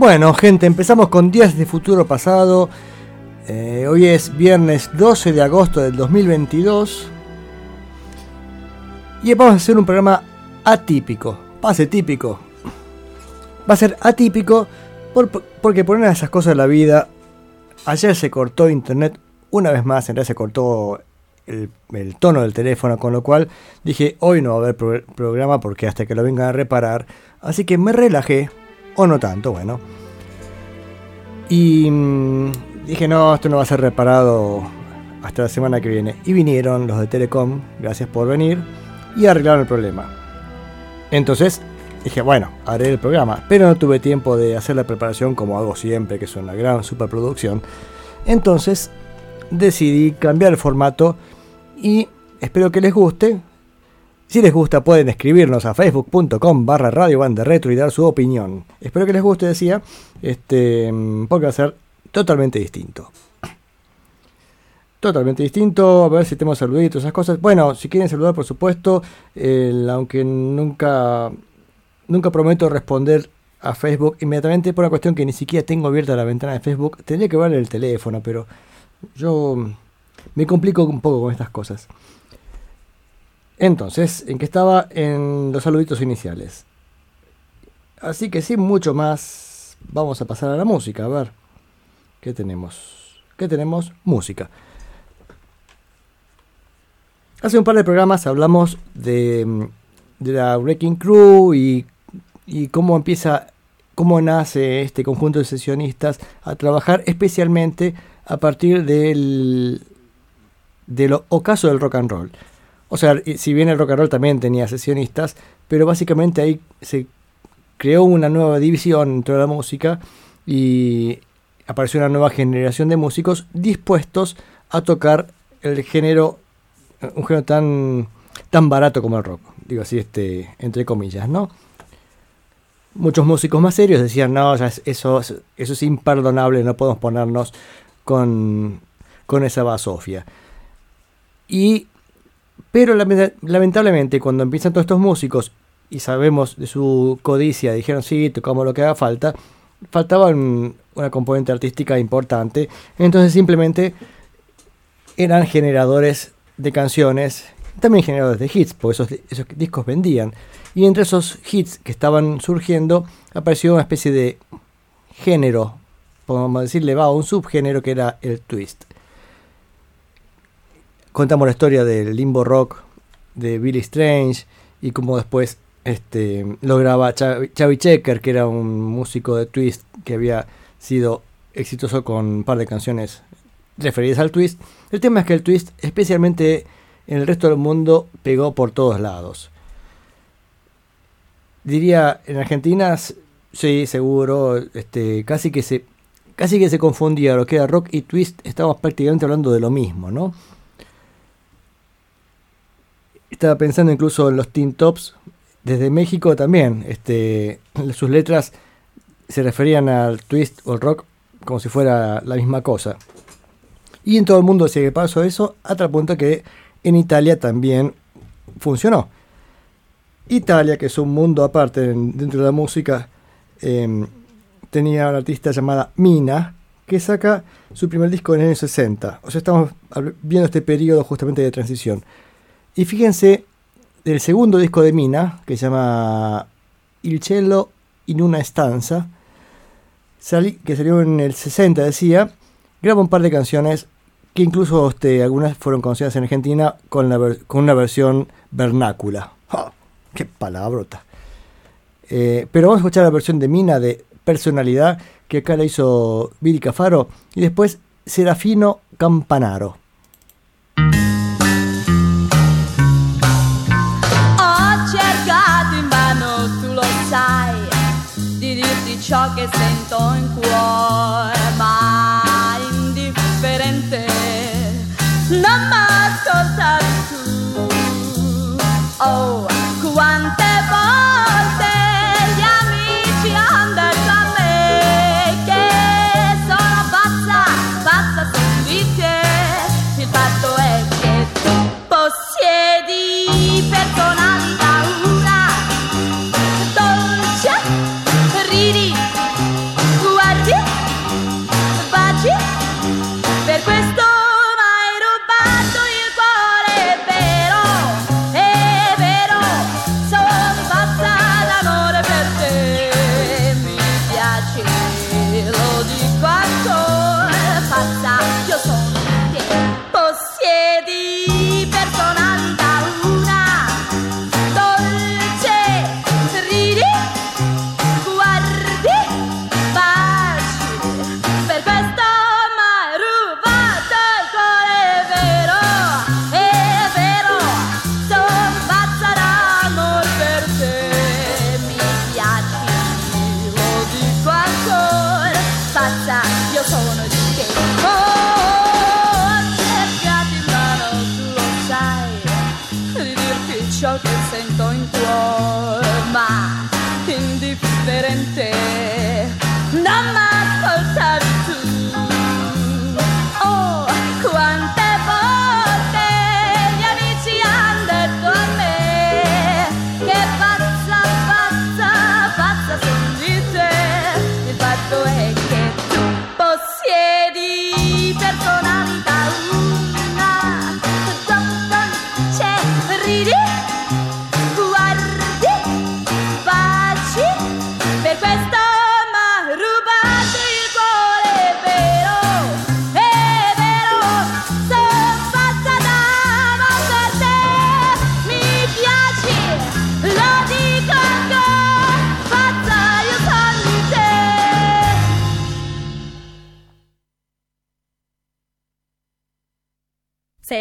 Bueno, gente, empezamos con Días de Futuro Pasado. Eh, hoy es viernes 12 de agosto del 2022. Y vamos a hacer un programa atípico. Pase típico. Va a ser atípico porque por una de esas cosas de la vida, ayer se cortó internet una vez más, en realidad se cortó el, tono del teléfono, con lo cual dije, hoy no va a haber programa porque hasta que lo vengan a reparar. Así que me relajé o no tanto, bueno. Y mm, dije, no, esto no va a ser reparado hasta la semana que viene. Y vinieron los de Telecom, gracias por venir, y arreglaron el problema. Entonces dije, bueno, haré el programa, pero no tuve tiempo de hacer la preparación como hago siempre, que es una gran superproducción. Entonces decidí cambiar el formato y espero que les guste. Si les gusta pueden escribirnos a facebook.com barra radio y dar su opinión. Espero que les guste, decía, este, porque va a ser totalmente distinto. Totalmente distinto, a ver si tenemos saluditos, esas cosas. Bueno, si quieren saludar, por supuesto, aunque nunca, nunca prometo responder a Facebook inmediatamente por una cuestión que ni siquiera tengo abierta la ventana de Facebook. Tendría que ver el teléfono, pero yo me complico un poco con estas cosas. Entonces, ¿en qué estaba? En los saluditos iniciales. Así que sin mucho más, vamos a pasar a la música. A ver, ¿qué tenemos? ¿Qué tenemos? Música. Hace un par de programas hablamos de, la Wrecking Crew y, y cómo empieza, cómo nace este conjunto de sesionistas a trabajar especialmente a partir del, del ocaso del rock and roll. O sea, si bien el rock and roll también tenía sesionistas, pero básicamente ahí se creó una nueva división dentro de la música y apareció una nueva generación de músicos dispuestos a tocar el género, un género tan, tan barato como el rock, digo así, este, entre comillas, ¿no? Muchos músicos más serios decían, no, eso, eso es imperdonable, no podemos ponernos con, con esa basofia. Y pero lamentablemente cuando empiezan todos estos músicos y sabemos de su codicia, dijeron sí, tocamos lo que haga falta, faltaba una componente artística importante, entonces simplemente eran generadores de canciones, también generadores de hits, porque esos, discos vendían. Y entre esos hits que estaban surgiendo apareció una especie de género, podemos decirle, va, un subgénero que era el twist contamos la historia del limbo rock de Billy Strange y cómo después este, lo graba Chavi Checker, que era un músico de twist que había sido exitoso con un par de canciones referidas al twist. El tema es que el twist, especialmente en el resto del mundo, pegó por todos lados. Diría, en Argentina, sí, seguro, este, casi que se casi que se confundía lo que era rock y twist, estábamos prácticamente hablando de lo mismo, ¿no? Estaba pensando incluso en los Teen Tops desde México también. Este, sus letras se referían al twist o al rock como si fuera la misma cosa. Y en todo el mundo se pasó eso, a tal punto que en Italia también funcionó. Italia, que es un mundo aparte dentro de la música, em, tenía una artista llamada Mina, que saca su primer disco en el año 60. O sea, estamos viendo este periodo justamente de transición. Y fíjense, del segundo disco de Mina, que se llama Il cielo in una stanza, que salió en el 60, decía, graba un par de canciones que incluso este, algunas fueron conocidas en Argentina con, una versión vernácula. ¡Qué palabrota! Eh, pero vamos a escuchar la versión de Mina de Personalidad, que acá la hizo Billy Cafaro, y después Serafino Campanaro. Shock in entonces.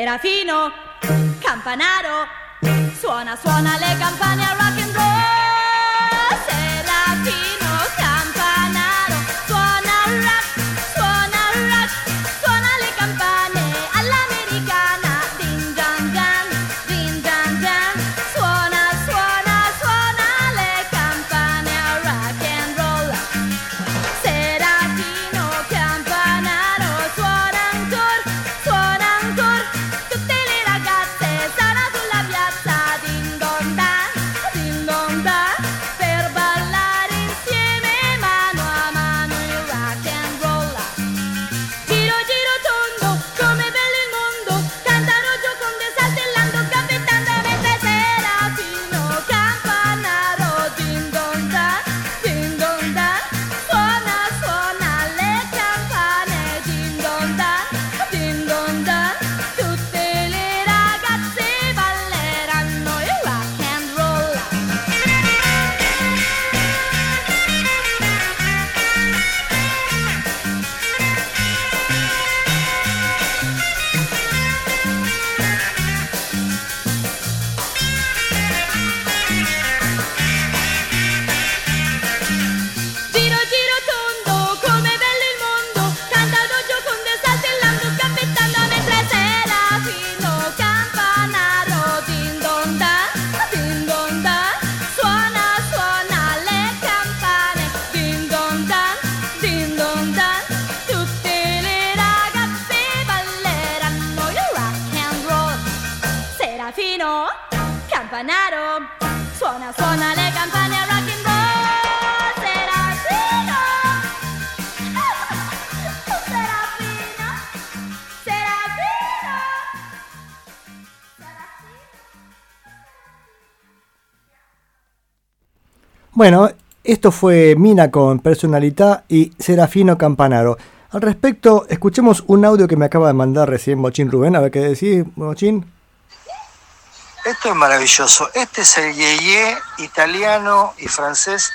serafino, campanaro, suona, suona le campane a rock and roll. Esto fue Mina con Personalidad y Serafino Campanaro. Al respecto, escuchemos un audio que me acaba de mandar recién Mochín Rubén, a ver qué decís, Mochín. Esto es maravilloso. Este es el yeye italiano y francés.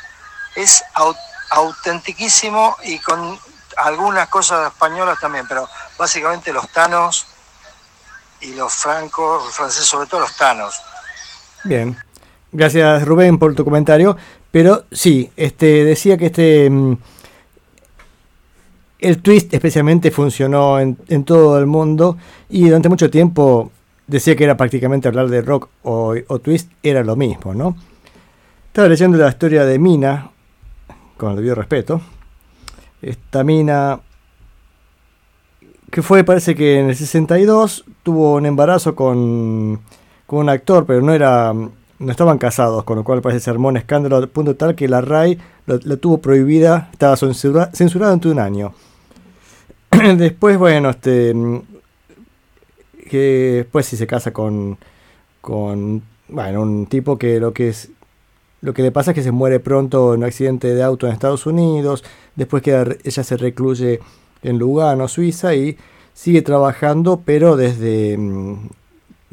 Es aut autentiquísimo y con algunas cosas españolas también, pero básicamente los tanos y los francos, los franceses, sobre todo los tanos. Bien. Gracias Rubén por tu comentario. Pero sí, este, decía que este mm, el twist especialmente funcionó en, en, todo el mundo y durante mucho tiempo decía que era prácticamente hablar de rock o, twist, era lo mismo, ¿no? Estaba leyendo la historia de Mina, con el debido respeto. Esta Mina, que fue, parece que en el 62, tuvo un embarazo con, con un actor, pero no era no estaban casados, con lo cual parece se armó un escándalo al punto tal que la RAI lo, tuvo prohibida, estaba censura, censurado durante un año. Después, bueno, este que después si se casa con con bueno, un tipo que lo que es lo que le pasa es que se muere pronto en un accidente de auto en Estados Unidos, después queda, ella se recluye en Lugano, Suiza y sigue trabajando, pero desde mm,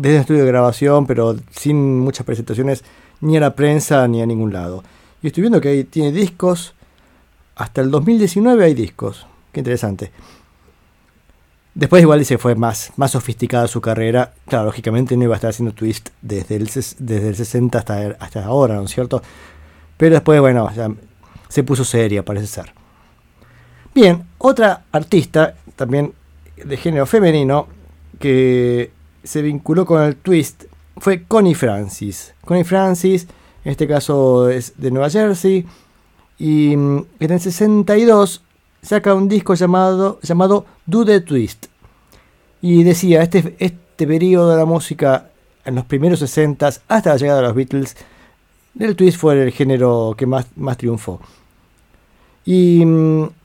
desde el estudio de grabación, pero sin muchas presentaciones ni a la prensa ni a ningún lado. Y estoy viendo que ahí tiene discos, hasta el 2019 hay discos, qué interesante. Después igual se fue más, más sofisticada su carrera. Claro, lógicamente no iba a estar haciendo twist desde el, desde el 60 hasta, hasta ahora, ¿no es cierto? Pero después, bueno, se puso seria, parece ser. Bien, otra artista, también de género femenino, que se vinculó con el twist fue Connie Francis. Connie Francis, en este caso es de Nueva Jersey, y en el 62 saca un disco llamado, llamado Do the Twist. Y decía, este, este periodo de la música en los primeros 60 hasta la llegada de los Beatles, el twist fue el género que más, más triunfó. Y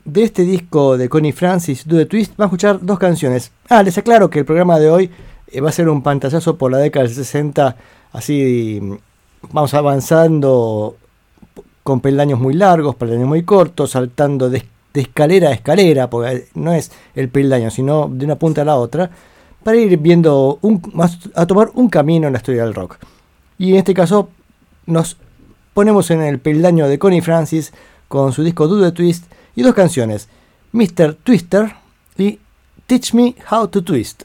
de este disco de Connie Francis, Do the Twist, va a escuchar dos canciones. Ah, les aclaro que el programa de hoy va a ser un pantallazo por la década del 60, así vamos avanzando con peldaños muy largos, peldaños muy cortos, saltando de, escalera a escalera, porque no es el peldaño, sino de una punta a la otra, para ir viendo, a tomar un camino en la historia del rock. Y en este caso nos ponemos en el peldaño de Connie Francis con su disco the Twist y dos canciones, Mr. Twister y Teach Me How to Twist.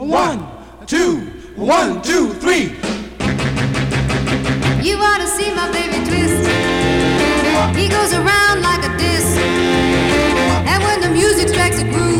One, two, one, two, three. You ought to see my baby twist. He goes around like a disc. And when the music strikes a groove,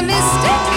He's my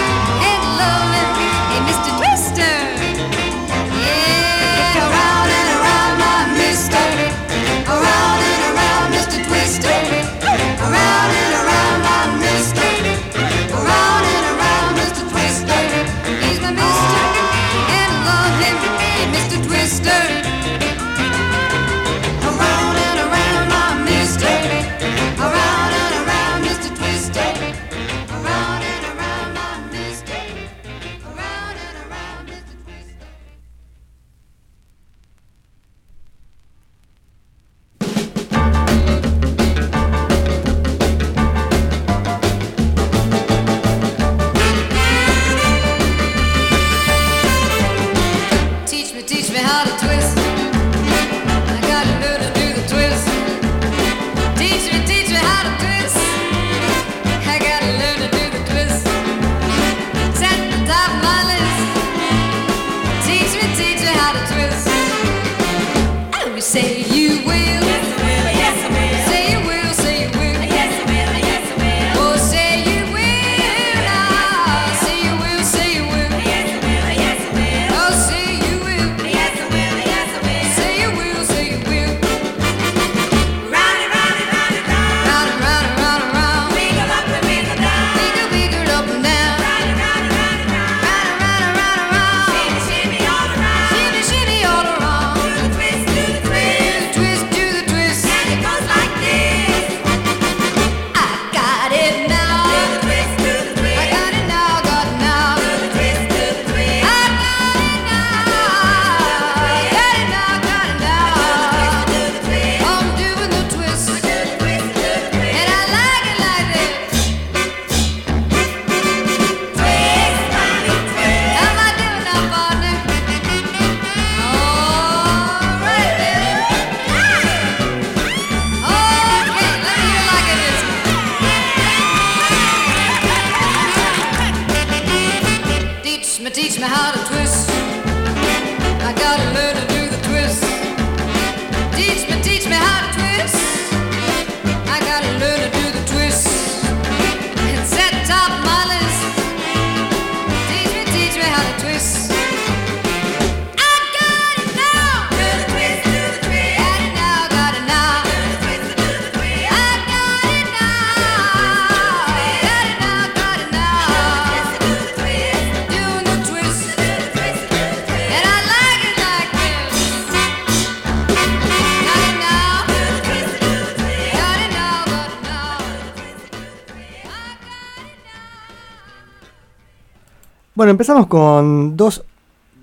Bueno, empezamos con dos,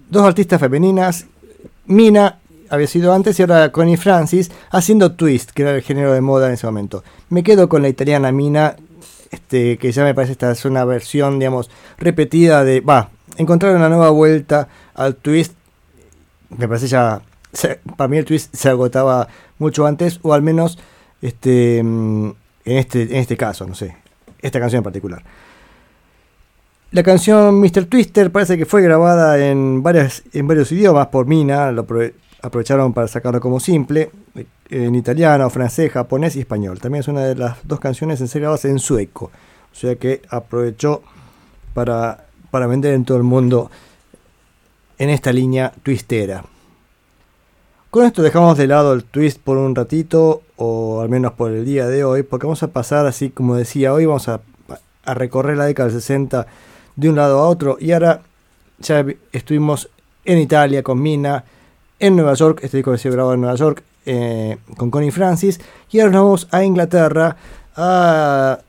dos artistas femeninas. Mina había sido antes y ahora Connie Francis haciendo twist, que era el género de moda en ese momento. Me quedo con la italiana Mina, este, que ya me parece esta es una versión, digamos, repetida de. Va, encontrar una nueva vuelta al twist. Me parece ya. se- Para mí el twist se agotaba mucho antes, o al menos este, mm, en, este, en este caso, no sé. Esta canción en particular. La canción Mr. Twister parece que fue grabada en, varias, en varios idiomas por Mina, lo aprove- aprovecharon para sacarlo como simple, eh, en italiano, francés, japonés y español. También es una de las dos canciones en ser en sueco, o sea que aprovechó para, para vender en todo el mundo en esta línea twistera. Con esto dejamos de lado el twist por un ratito, o al menos por el día de hoy, porque vamos a pasar, así como decía hoy, vamos a recorrer la década del 60 de un lado a otro. Y ahora ya vi- estuvimos en Italia con Mina, en Nueva York, este disco sido grabado en Nueva York eh, con Connie Francis. Y ahora nos vamos a Inglaterra a,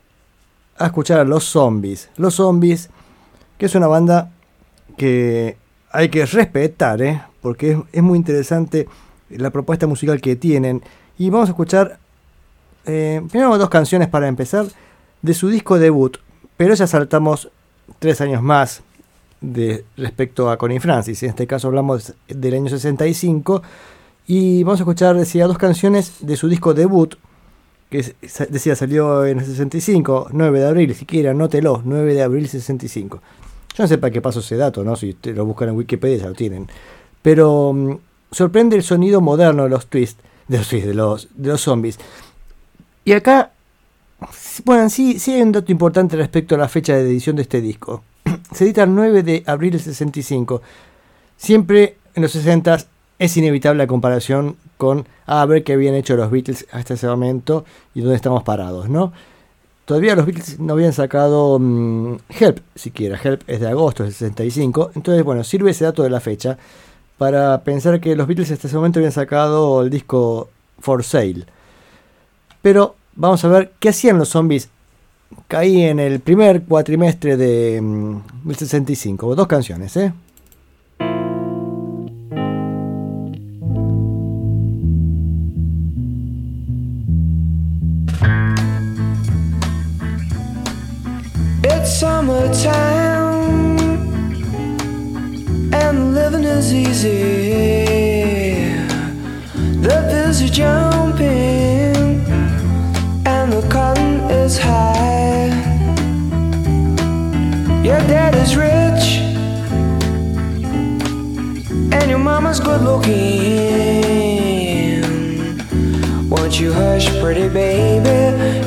escuchar a Los Zombies. Los Zombies, que es una banda que hay que respetar, ¿eh? porque es, es muy interesante la propuesta musical que tienen. Y vamos a escuchar eh, primero dos canciones para empezar de su disco debut, pero ya saltamos tres años más de, respecto a Connie Francis. En este caso hablamos del año 65 y vamos a escuchar, decía, dos canciones de su disco debut, que decía salió en el 65, 9 de abril, siquiera, anótelo, 9 de abril 65. Yo no sé para qué paso ese dato, ¿no? Si lo buscan en Wikipedia ya lo tienen. Pero mm, sorprende el sonido moderno de los twists, de los de los, de los zombies. Y acá, bueno, sí, sí hay un dato importante respecto a la fecha de edición de este disco. Se edita el 9 de abril del 65. Siempre en los 60 es inevitable la comparación con ah, a ver qué habían hecho los Beatles hasta ese momento y dónde estamos parados, ¿no? Todavía los Beatles no habían sacado mm, Help, siquiera. Help es de agosto del 65. Entonces, bueno, sirve ese dato de la fecha para pensar que los Beatles hasta ese momento habían sacado el disco For Sale. Pero vamos a ver qué hacían los zombies. Caí en el primer cuatrimestre de mm, del 65. Dos canciones, ¿eh? Summertime and living is easy. Is rich and your mama's good looking. Won't you hush, pretty baby?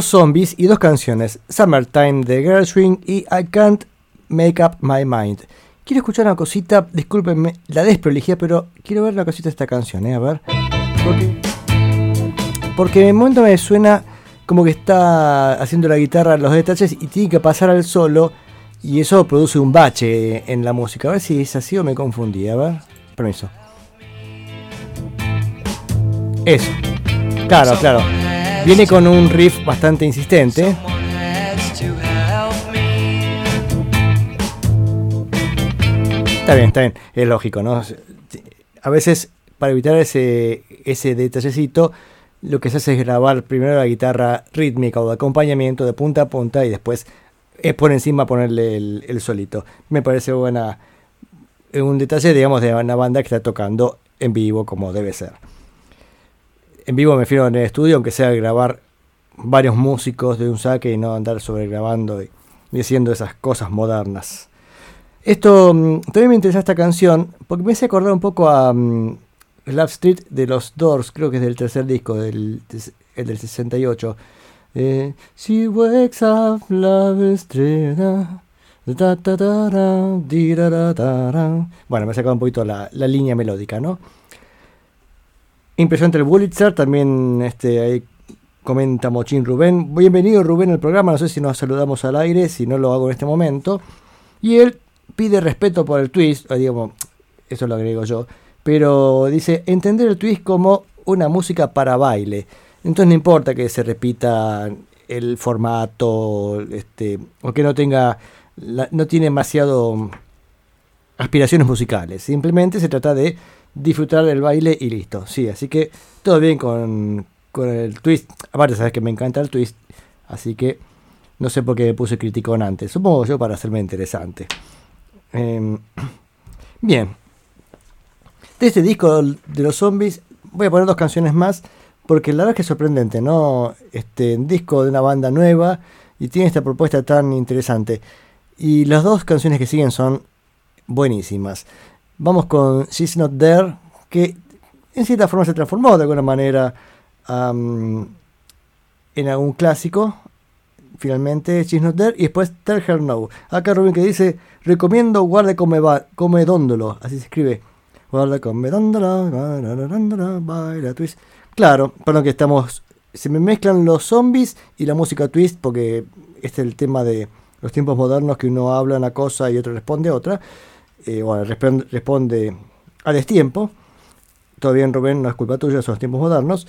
Los Zombies y dos canciones, Summertime de Gershwin y I Can't Make Up My Mind. Quiero escuchar una cosita, discúlpenme la desprolijidad, pero quiero ver una cosita de esta canción, ¿eh? a ver. Porque, porque en el momento me suena como que está haciendo la guitarra los detalles y tiene que pasar al solo y eso produce un bache en la música. A ver si es así o me confundí, a ver. Permiso. Eso. Claro, claro. Viene con un riff bastante insistente. Está bien, está bien. Es lógico, ¿no? A veces, para evitar ese, ese detallecito, lo que se hace es grabar primero la guitarra rítmica o de acompañamiento de punta a punta y después es por encima ponerle el solito. Me parece buena. Un detalle, digamos, de una banda que está tocando en vivo como debe ser. En vivo me refiero en el estudio, aunque sea grabar varios músicos de un saque y no andar sobregrabando y, haciendo esas cosas modernas. Esto mm, también me interesa esta canción porque me hace acordar un poco a mm, Love Street de los Doors, creo que es del tercer disco, del, el del 68. Eh, She wakes up Love Street. da, da, da. Bueno, me ha sacado un poquito la línea melódica, ¿no? Impresionante el Pulitzer, también este, ahí comenta Mochín Rubén. Bienvenido Rubén al programa, no sé si nos saludamos al aire, si no lo hago en este momento. Y él pide respeto por el twist, digamos, eso lo agrego yo, pero dice entender el twist como una música para baile. Entonces no importa que se repita el formato, este, o que no tenga, no tiene demasiado aspiraciones musicales. Simplemente se trata de disfrutar del baile y listo. Sí, así que todo bien con, con el twist. Aparte, sabes que me encanta el twist, así que no sé por qué me puse criticón antes. Supongo yo para hacerme interesante. Em, bien. De este disco de los zombies voy a poner dos canciones más porque la verdad es que es sorprendente, ¿no? Este disco de una banda nueva y tiene esta propuesta tan interesante. Y las dos canciones que siguen son buenísimas. Vamos con She's Not There, que en cierta forma se transformó de alguna manera en algún clásico. Finalmente, She's Not There. Y después Tell Her No. Acá Rubén que dice, recomiendo guarde come, va, come dóndolo. Así se escribe. Guarda come dóndolo, guarda dóndolo, baila twist. Claro, perdón que estamos... Se me mezclan los zombies y la música twist porque este es el tema de, los tiempos modernos que uno habla una cosa y otro responde otra, eh, bueno, responde, responde a destiempo. Todo bien, Rubén, no es culpa tuya, son los tiempos modernos,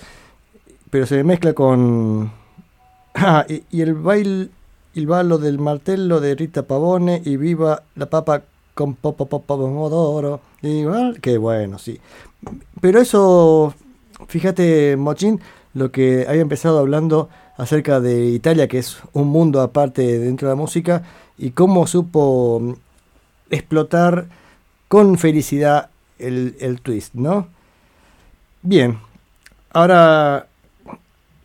pero se mezcla con... Ah, y, y el baile, el balo del martello de Rita Pavone y viva la papa con popo pomodoro. Igual, que bueno, sí. Pero eso, fíjate, Mochín, lo que había empezado hablando acerca de Italia, que es un mundo aparte dentro de la música, y cómo supo explotar con felicidad el, el twist, ¿no? Bien, ahora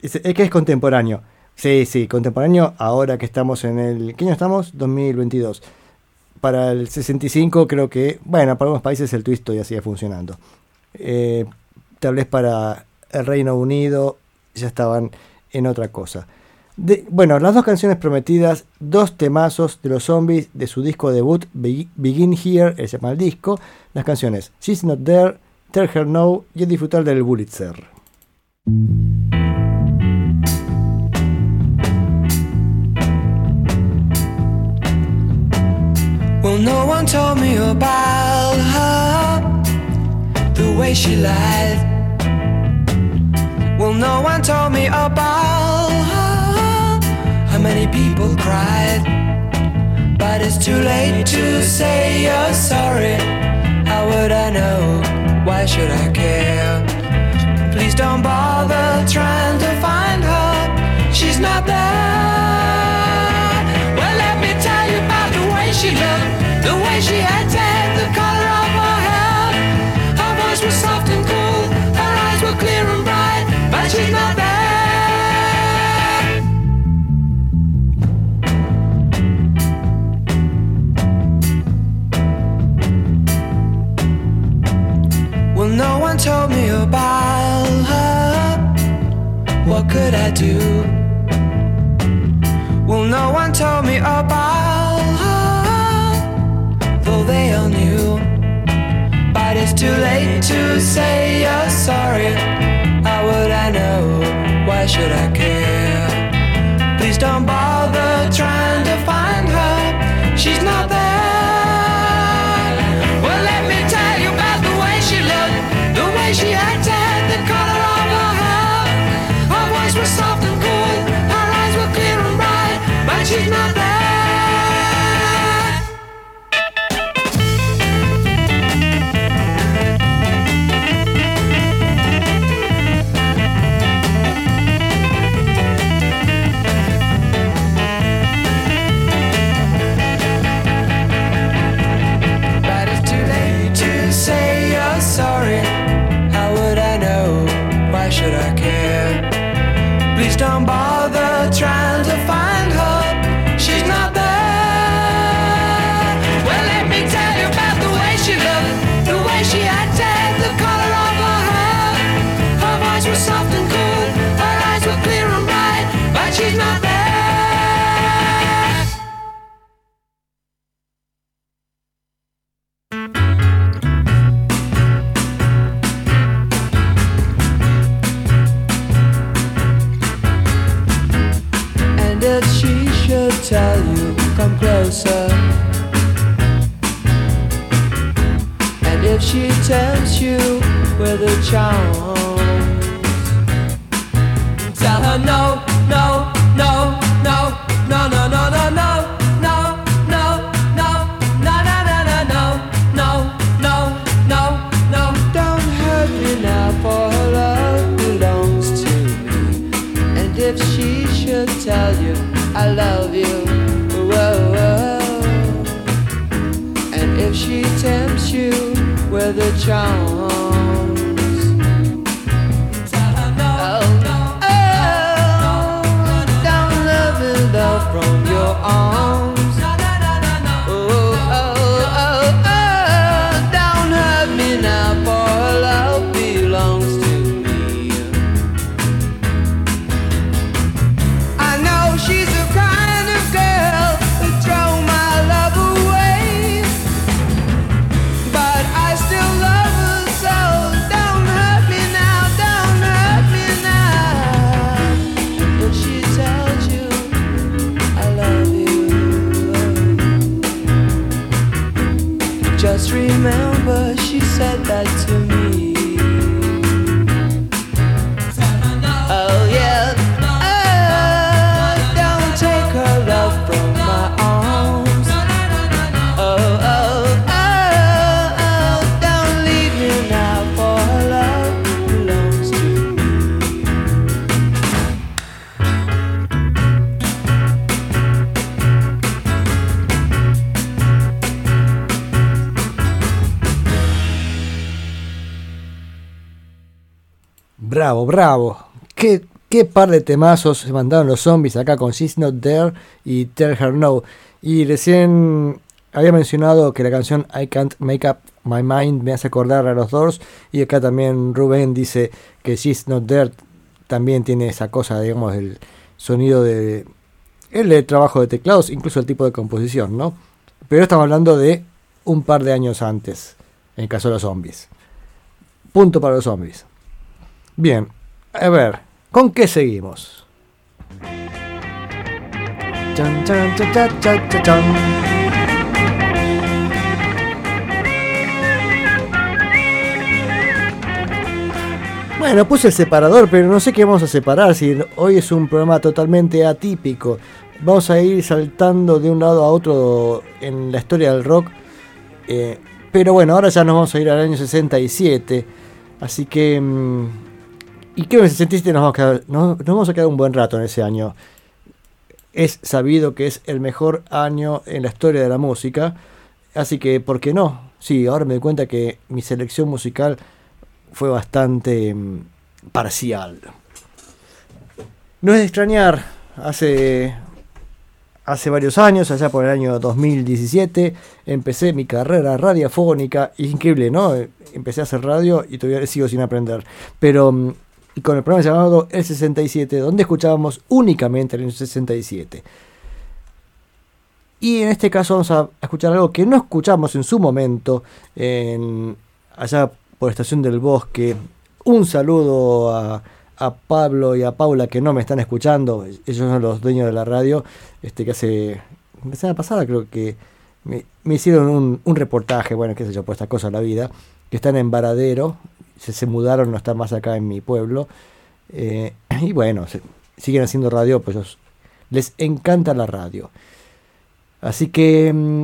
es, que es contemporáneo. Sí, sí, contemporáneo ahora que estamos en el... ¿Qué año estamos? 2022. Para el 65 creo que, bueno, para algunos países el twist todavía sigue funcionando. Eh, tal vez para el Reino Unido ya estaban en otra cosa. De- bueno, las dos canciones prometidas, dos temazos de los zombies de su disco debut, Be- Begin Here, ese se llama el disco. Las canciones She's Not There, Tell Her No y a disfrutar del Bulitzer. Well, no one told me about her, the way she lied. Well, no one told me about how many people cried. But it's too late to say you're sorry. How would I know? Why should I care? Please don't bother trying to find her. She's not there. Well, let me tell you about the way she looked, about her. What could I do? Well, no one told me about her, though they all knew. But it's too late to say you're sorry. How would I know? Why should I care? Please don't bother trying to find tell you, come closer. And if she tempts you with a charm, tell her no, no, no, no, no, no, no, no, no. No, no, no, no, no, no, no, no, no, no, no. Don't hurt me now, for her love belongs to me. And if she should tell you I love you, whoa, whoa. And if she tempts you with a charms, oh, oh, don't let me love from your arms. Bravo. ¿Qué, qué par de temazos se mandaron los zombies acá con She's Not There y Tell Her No. Y recién había mencionado que la canción I Can't Make Up My Mind me hace acordar a los Doors. Y acá también Rubén dice que She's Not There también tiene esa cosa, digamos, el sonido de. El trabajo de teclados, incluso el tipo de composición, ¿no? Pero estamos hablando de un par de años antes, en caso de los zombies. Punto para los zombies. Bien, a ver, ¿con qué seguimos? Bueno, puse el separador, pero no sé qué vamos a separar. Si hoy es un programa totalmente atípico. Vamos a ir saltando de un lado a otro en la historia del rock. Eh, pero bueno, ahora ya nos vamos a ir al año 67. Así que. mm, y creo que en el 67 nos vamos, a quedar, nos- vamos a quedar un buen rato en ese año. Es sabido que es el mejor año en la historia de la música. Así que, ¿por qué no? Sí, ahora me doy cuenta que mi selección musical fue bastante mm, parcial. No es de extrañar, hace, hace varios años, allá por el año 2017, empecé mi carrera radiofónica. Increíble, ¿no? Empecé a hacer radio y todavía sigo sin aprender. Pero mm, y con el programa llamado El 67, donde escuchábamos únicamente el año 67. Y en este caso vamos a escuchar algo que no escuchamos en su momento, en, allá por Estación del Bosque. Un saludo a, Pablo y a Paula que no me están escuchando. Ellos son los dueños de la radio, este que hace la semana pasada creo que me, hicieron un, reportaje, bueno, qué sé yo, por esta cosa la vida, que están en Varadero, se, se mudaron, no están más acá en mi pueblo. eh, y bueno, siguen haciendo radio, pues les encanta la radio. Así que mm,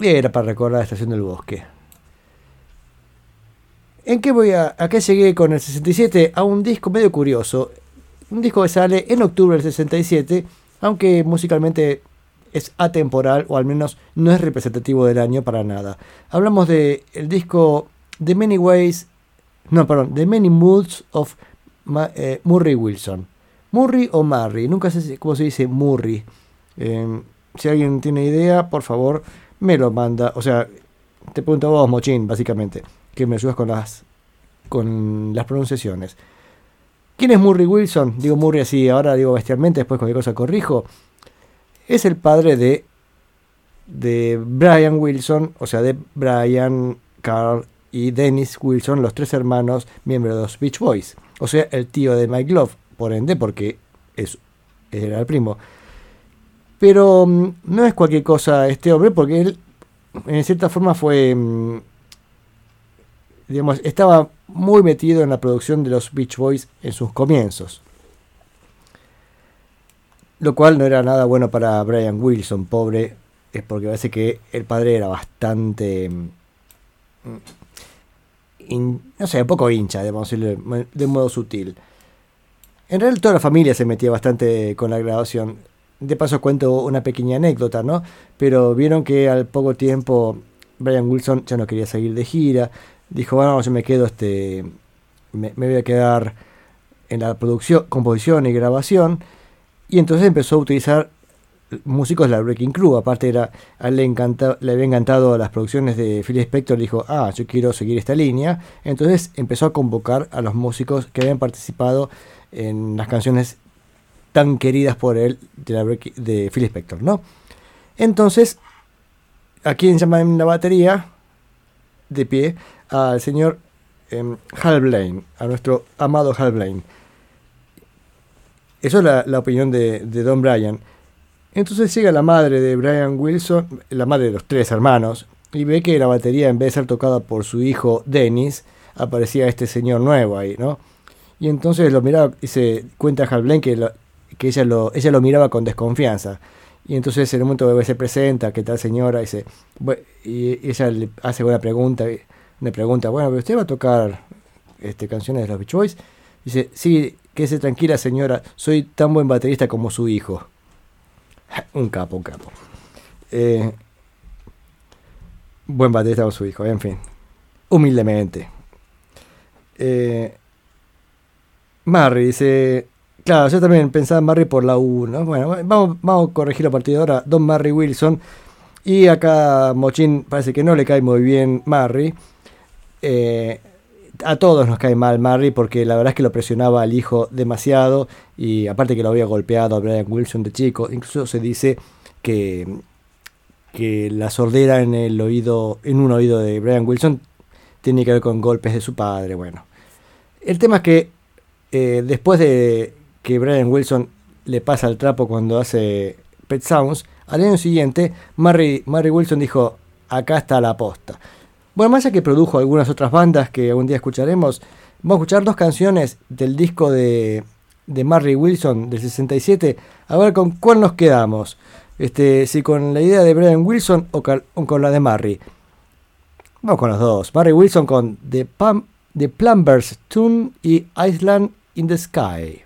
era para recordar la estación del bosque. ¿En qué voy a.? ¿A qué llegué con el 67? A un disco medio curioso. Un disco que sale en octubre del 67, aunque musicalmente es atemporal, o al menos no es representativo del año para nada. Hablamos de el disco The Many Ways. No, perdón, The Many Moods of eh, Murray Wilson. Murray o Murray, nunca sé cómo se dice Murray. Eh, si alguien tiene idea, por favor, me lo manda. O sea, te pregunto a vos, Mochín, básicamente, que me ayudas con las, con las pronunciaciones. ¿Quién es Murray Wilson? Digo Murray así, ahora digo bestialmente, después cualquier cosa corrijo. Es el padre de, de Brian Wilson, o sea, de Brian, Carl y Dennis Wilson, los tres hermanos miembros de los Beach Boys. O sea, el tío de Mike Love, por ende, porque es, era el primo. Pero mm, no es cualquier cosa este hombre, porque él, en cierta forma, fue. mm, digamos, estaba muy metido en la producción de los Beach Boys en sus comienzos. Lo cual no era nada bueno para Brian Wilson, pobre, es porque parece que el padre era bastante. mm, no sé, un poco hincha, decirlo de modo sutil. En realidad toda la familia se metía bastante con la grabación. De paso cuento una pequeña anécdota, ¿no? Pero vieron que al poco tiempo Brian Wilson ya no quería seguir de gira. Dijo, bueno, yo me quedo, este, me, me voy a quedar en la producción, composición y grabación. Y entonces empezó a utilizar músicos de la Breaking Crew. Aparte era, a él le, encanta, le había encantado las producciones de Phil Spector. Dijo, ah, yo quiero seguir esta línea. Entonces empezó a convocar a los músicos que habían participado en las canciones tan queridas por él de, la de Phil Spector, ¿no? Entonces, ¿a quién llama en la batería? De pie, al señor em, Hal Blaine, a nuestro amado Hal Blaine. Eso es la, opinión de Don Bryan. Entonces llega la madre de Brian Wilson, la madre de los tres hermanos, y ve que la batería, en vez de ser tocada por su hijo Dennis, aparecía este señor nuevo ahí, ¿no? Y entonces lo miraba y se cuenta Hal Blaine que, lo- que ella, lo, ella lo miraba con desconfianza. Y entonces en un momento se presenta, ¿qué tal señora? Y, "Bu- y ella le hace una pregunta, una pregunta, bueno, ¿pero ¿usted va a tocar este, canciones de los Beach Boys? Dice, sí, quédese tranquila señora, soy tan buen baterista como su hijo. un capo, un capo. Eh, buen baterista como su hijo, en fin. Humildemente. Eh, Marry dice. Claro, yo también pensaba en Marry por la U, ¿no? Bueno, vamos, vamos a corregirlo a partir de ahora. Don Marry Wilson. Y acá Mochín parece que no le cae muy bien Marry. Eh, a todos nos cae mal Marry porque la verdad es que lo presionaba al hijo demasiado. Y aparte que lo había golpeado a Brian Wilson de chico. Incluso se dice que, que la sordera en el oído, en un oído de Brian Wilson tiene que ver con golpes de su padre. Bueno, el tema es que eh, después de que Brian Wilson le pasa el trapo cuando hace Pet Sounds, al año siguiente, Murray, Murray Wilson dijo: Acá está la posta. Bueno, más allá que produjo algunas otras bandas que algún día escucharemos, vamos a escuchar dos canciones del disco de, de Murray Wilson del 67. A ver con cuál nos quedamos. Este, si con la idea de Brian Wilson o, con la de Murray. Vamos con los dos. Murray Wilson con The, Pam, The Plumbers Tune y Island in the Sky.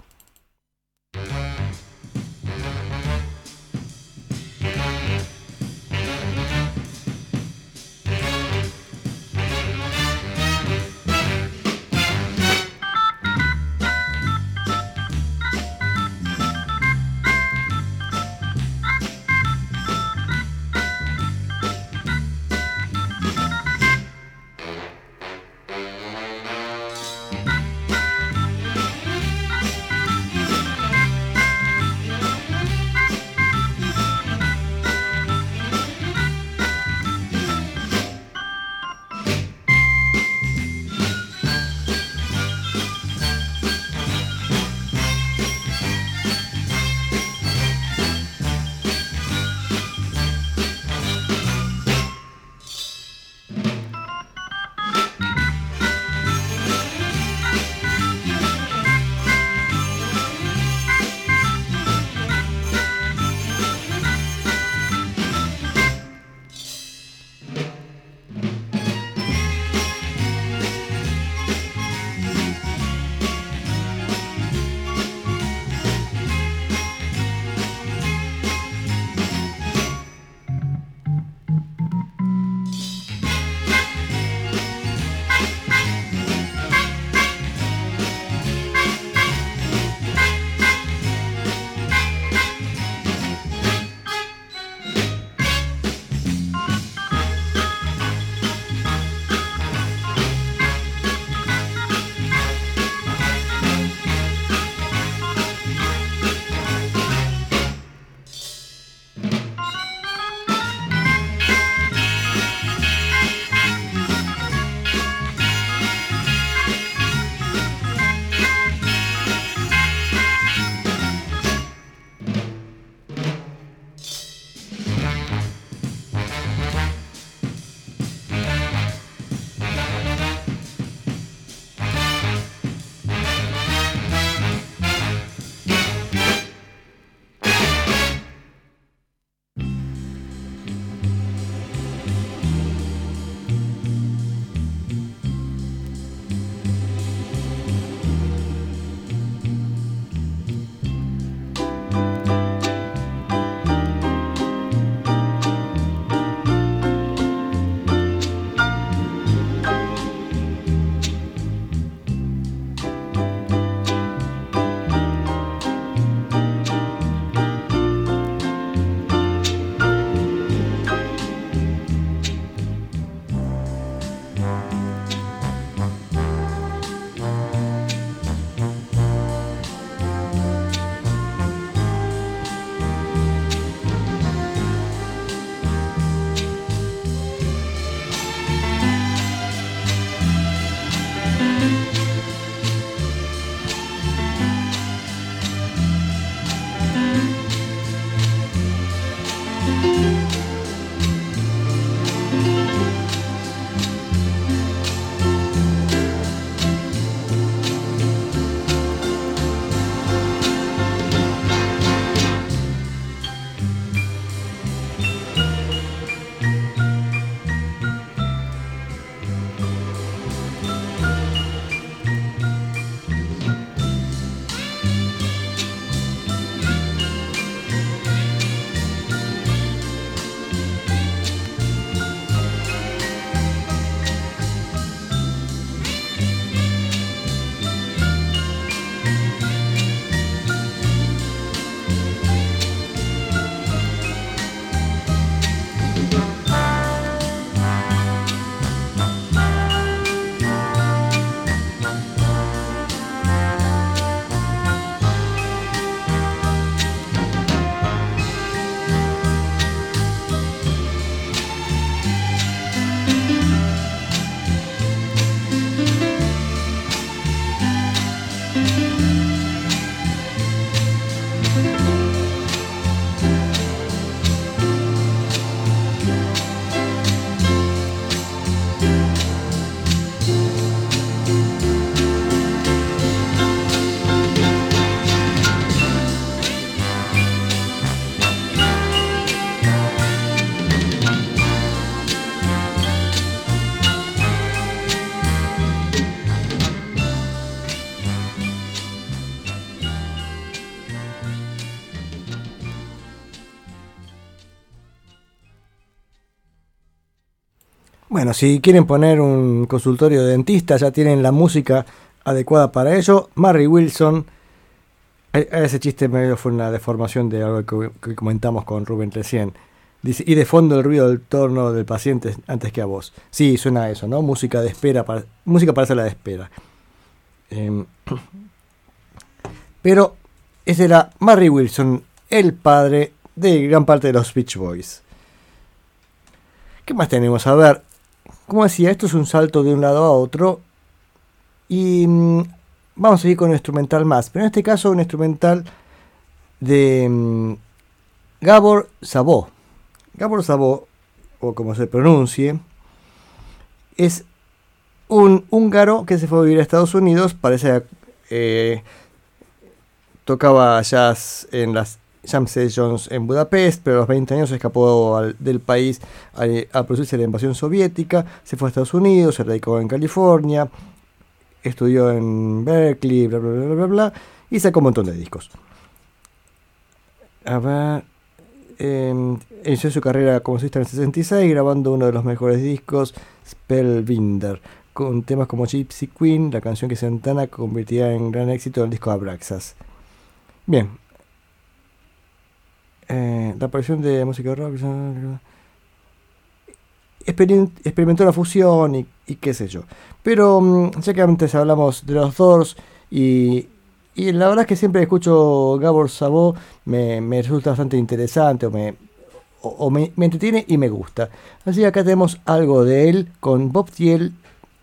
Si quieren poner un consultorio de dentista, ya tienen la música adecuada para ello. Mary Wilson. Eh, Ese chiste medio fue una deformación de algo que, comentamos con Rubén recién. Dice, y de fondo el ruido del torno del paciente antes que a vos. Sí, suena a eso, ¿no? Música de espera, para, música para hacer la de espera. Em, pero ese era Mary Wilson, el padre de gran parte de los Beach Boys. ¿Qué más tenemos? A ver, como decía, esto es un salto de un lado a otro. Y mm, vamos a seguir con un instrumental más. Pero en este caso un instrumental de mm, Gabor Sabó. Gabor Sabó, o como se pronuncie, es un húngaro que se fue a vivir a Estados Unidos. Parece eh, tocaba jazz en las jam sessions en Budapest, pero a los 20 años se escapó del país a, producirse la invasión soviética, se fue a Estados Unidos, se radicó en California, estudió en Berkeley, bla, bla, bla, bla, bla, y sacó un montón de discos. A ver, eh, inició su carrera como solista en el 66, grabando uno de los mejores discos, Spellbinder, con temas como Gypsy Queen, la canción que Santana convertía en gran éxito en el disco Abraxas. Bien. Eh, la aparición de música rock. experim- experimentó la fusión y, qué sé yo. Pero mm, ya que antes hablamos de los Doors y, y la verdad es que siempre escucho Gabor Sabó me, resulta bastante interesante o me, o, me, entretiene y me gusta. Así que acá tenemos algo de él con Bob Thiel,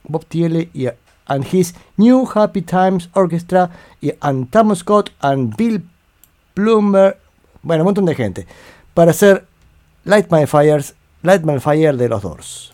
Bob Thiele y and his New Happy Times Orchestra y and Tom Scott and Bill Plumber, bueno, un montón de gente, para hacer Light My Fires, Light My Fire de los Doors.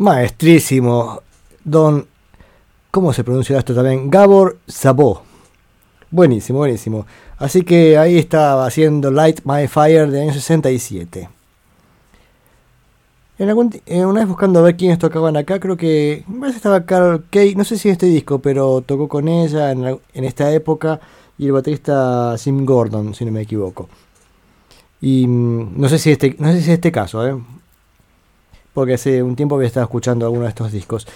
Maestrísimo. Don. ¿Cómo se pronuncia esto también? Gabor Zabó. Buenísimo, buenísimo. Así que ahí estaba haciendo Light My Fire del año 67. En algún, ti- eh, una vez buscando a ver quiénes tocaban acá, creo que me parece estaba Carol Kay, no sé si en este disco, pero tocó con ella en, en esta época y el baterista Jim Gordon, si no me equivoco. Y mm, no sé si este, no sé si es este caso, ¿eh? Porque hace un tiempo había estado escuchando alguno de estos discos.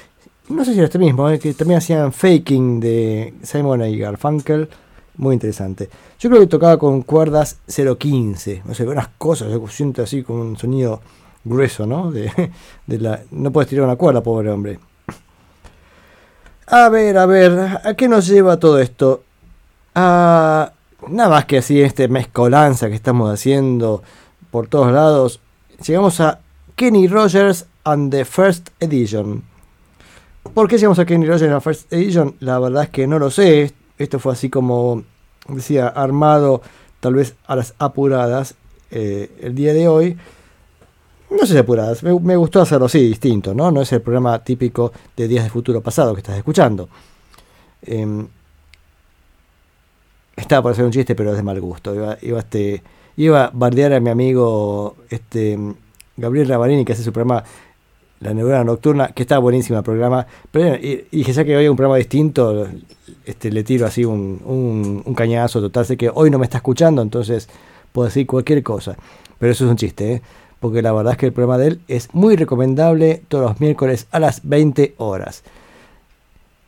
No sé si era este mismo, ¿eh? que también hacían Faking de Simon y Garfunkel, muy interesante. Yo creo que tocaba con cuerdas 015, no sé, unas cosas, yo siento así con un sonido grueso, ¿no? De, de la, no puedes tirar una cuerda, pobre hombre. A ver, a ver, ¿a qué nos lleva todo esto? A nada más que así este mezcolanza que estamos haciendo por todos lados. Llegamos a Kenny Rogers and the First Edition. ¿Por qué llegamos a Kenny Rogers and the First Edition? La verdad es que no lo sé. Esto fue así como decía, armado tal vez a las apuradas eh, el día de hoy. No sé si apuradas, me, me gustó hacerlo así, distinto, ¿no? No es el programa típico de Días de Futuro Pasado que estás escuchando. Em, estaba por hacer un chiste, pero es de mal gusto. Iba, iba, este, iba a bardear a mi amigo este, Gabriel Ravarini, que hace su programa La Neurona Nocturna, que está buenísimo el programa. Y, y ya que hoy hay un programa distinto, este, le tiro así un, un, un cañazo total. Sé que hoy no me está escuchando, entonces puedo decir cualquier cosa. Pero eso es un chiste, ¿eh? porque la verdad es que el programa de él es muy recomendable todos los miércoles a las 20 horas.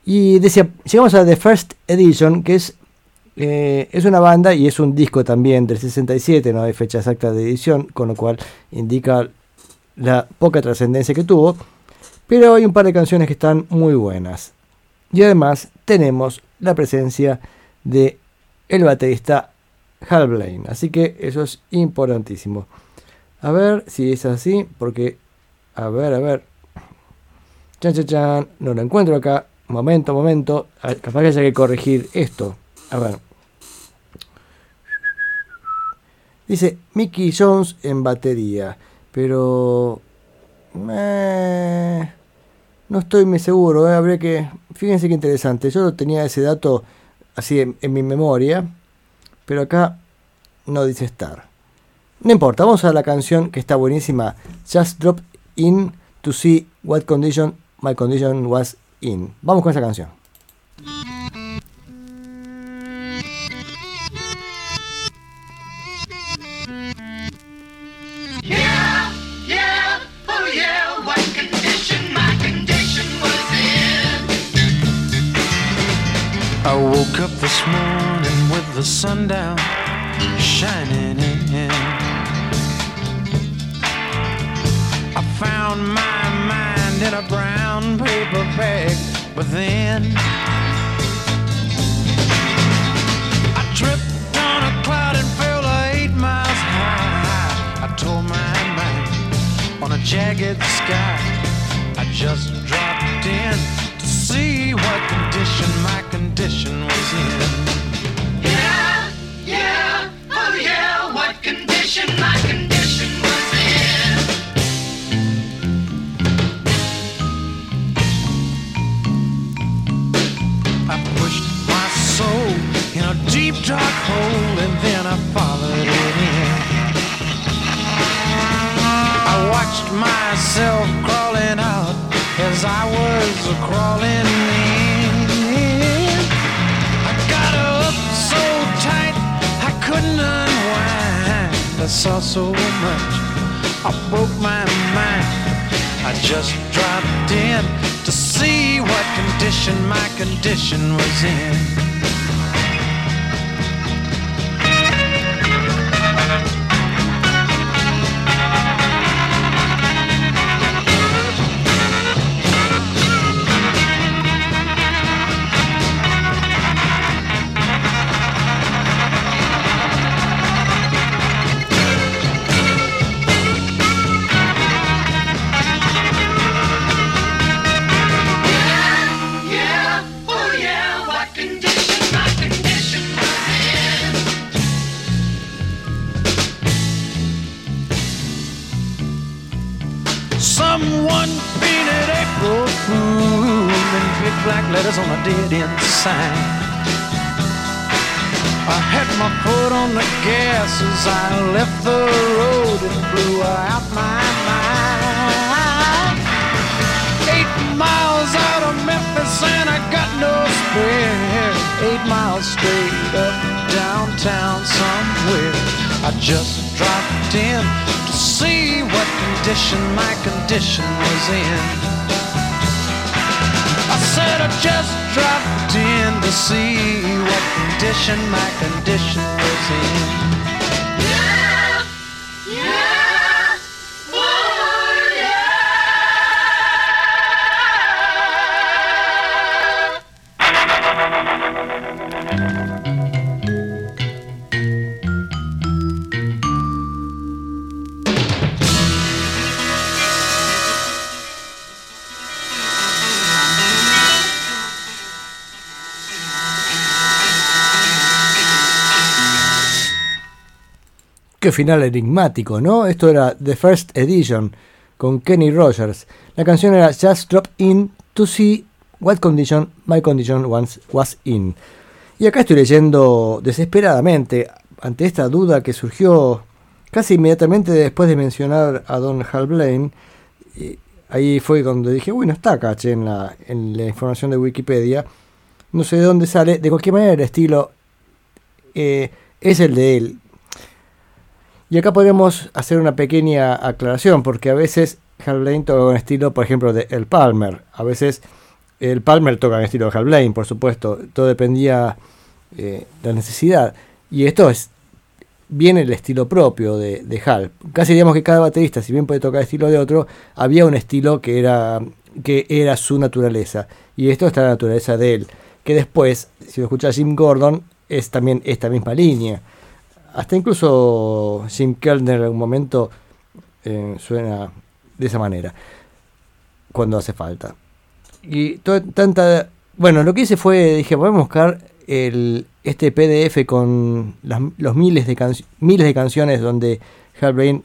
Y decía, llegamos a The First Edition, que es, eh, es una banda y es un disco también del 67, no hay fecha exacta de edición, con lo cual indica la poca trascendencia que tuvo. Pero hay un par de canciones que están muy buenas. Y además tenemos la presencia de el baterista Hal Blaine. Así que eso es importantísimo. A ver si es así, porque... A ver, a ver. Chan, chan, chan. No lo encuentro acá. Momento, momento. A ver, capaz que haya que corregir esto. A ver. Dice Mickey Jones en batería. Pero... no estoy muy seguro. eh, que... Fíjense qué interesante. Yo tenía ese dato así en, en mi memoria. Pero acá no dice estar. No importa, vamos a la canción que está buenísima. Just drop in to see what condition my condition was in. Vamos con esa canción. Woke up this morning with the sun down shining in. I found my mind in a brown paper bag, but then I tripped on a cloud and fell eight miles high. I tore my mind on a jagged sky. I just dropped in to see what condition my condition was in. Yeah, yeah, oh yeah, what condition my condition was in. I pushed my soul in a deep dark hole and then I followed it in. I watched myself crawling out as I was crawling I saw so much, I broke my mind. I just dropped in to see what condition my condition was in. Sign. I had my foot on the gas as I left the road and blew out my mind. Eight miles out of Memphis and I got no spare. Eight miles straight up downtown somewhere. I just dropped in to see what condition my condition was in. Said I just dropped in to see what condition my condition was in. Final enigmático, ¿no? Esto era The First Edition con Kenny Rogers. La canción era Just Drop In to See What Condition My Condition Once Was In. Y acá estoy leyendo desesperadamente ante esta duda que surgió casi inmediatamente después de mencionar a Don Hal Blaine. Y ahí fue cuando dije, bueno, está acá en la, en la información de Wikipedia. No sé de dónde sale. De cualquier manera, el estilo eh, es el de él. Y acá podemos hacer una pequeña aclaración, porque a veces Hal Blaine toca un estilo, por ejemplo, de El Palmer. A veces el Palmer toca en estilo de Hal Blaine, por supuesto. Todo dependía eh, de la necesidad. Y esto es bien el estilo propio de, de Hal. Casi diríamos que cada baterista, si bien puede tocar estilo de otro, había un estilo que era, que era su naturaleza. Y esto está la naturaleza de él. Que después, si lo escucha Jim Gordon, es también esta misma línea. Hasta incluso Jim Kellner en algún momento eh, suena de esa manera. Cuando hace falta. Y tanta. Bueno, lo que hice fue. Dije, vamos a buscar este PDF con los miles de, canci- miles de canciones donde Hal Blaine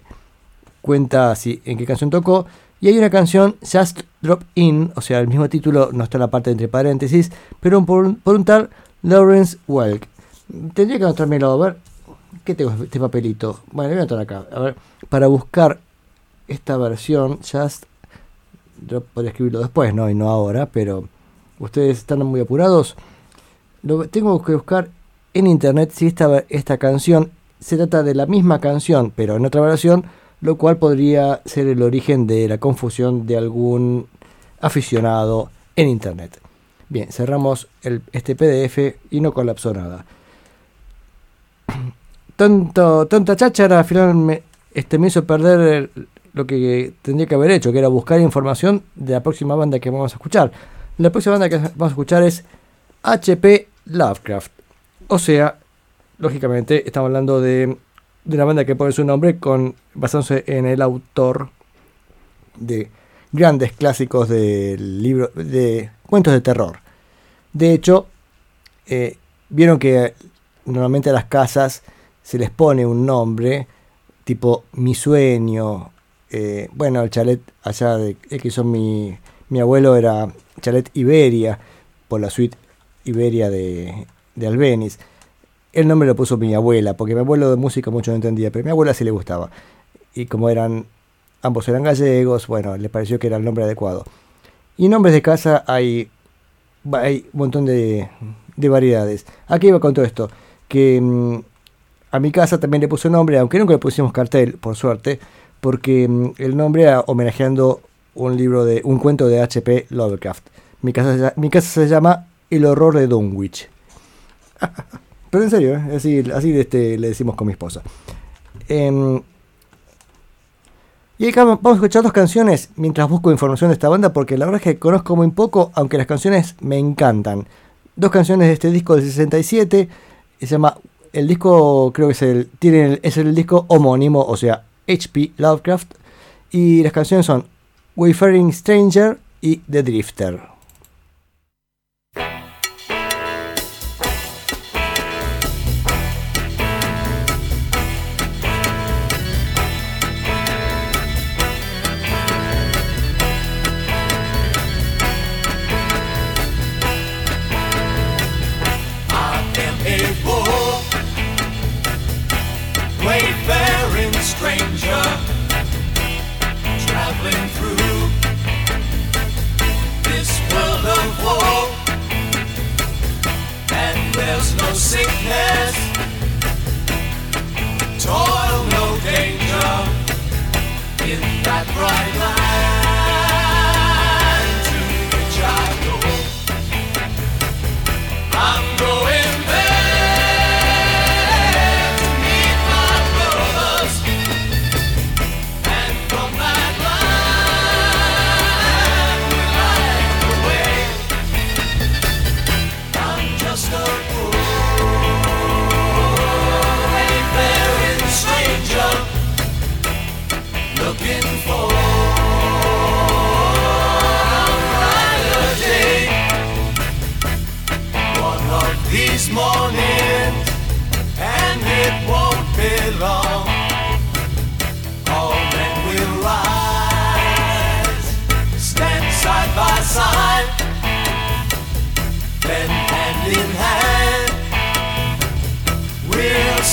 cuenta si, en qué canción tocó. Y hay una canción, Just Drop In, o sea, el mismo título, no está en la parte entre paréntesis, pero por, por un tal Lawrence Welk. Tendría que anotármelo, a ver. ¿Qué tengo este papelito? Bueno, voy a anotar acá. A ver, para buscar esta versión, Just Drop, podría escribirlo después, ¿no? Y no ahora, pero ustedes están muy apurados. Lo, tengo que buscar en internet si esta, esta canción se trata de la misma canción, pero en otra versión, lo cual podría ser el origen de la confusión de algún aficionado en internet. Bien, cerramos este PDF y no colapsó nada. Tanto, tanta cháchara al final me, este, hizo perder lo que tendría que haber hecho, que era buscar información de la próxima banda que vamos a escuchar. La próxima banda que vamos a escuchar es HP Lovecraft. O sea, lógicamente estamos hablando de, de una banda que pone su nombre con basándose en el autor de grandes clásicos del libro de cuentos de terror. De hecho, eh, vieron que normalmente las casas se les pone un nombre tipo mi sueño. eh, bueno, el chalet allá de que hizo mi, mi abuelo era chalet Iberia por la suite Iberia de, de Albeniz. El nombre lo puso mi abuela, porque mi abuelo de música mucho no entendía, pero mi abuela sí le gustaba. Y como eran, ambos eran gallegos, bueno, le pareció que era el nombre adecuado. Y nombres de casa hay, hay un montón de, de variedades. Aquí iba con todo esto, que mm, a mi casa también le puse nombre, aunque nunca le pusimos cartel, por suerte, porque mm, el nombre era homenajeando un libro de, un cuento de H.P. Lovecraft. Mi casa, mi casa se llama El horror de Dunwich. Pero en serio, ¿eh? así, así este, le decimos con mi esposa. Em, y acá vamos a escuchar dos canciones mientras busco información de esta banda, porque la verdad es que conozco muy poco, aunque las canciones me encantan. Dos canciones de este disco del 67, se llama, el disco creo que es el, tiene es el disco homónimo, o sea, HP Lovecraft, y las canciones son Wayfaring Stranger y The Drifter.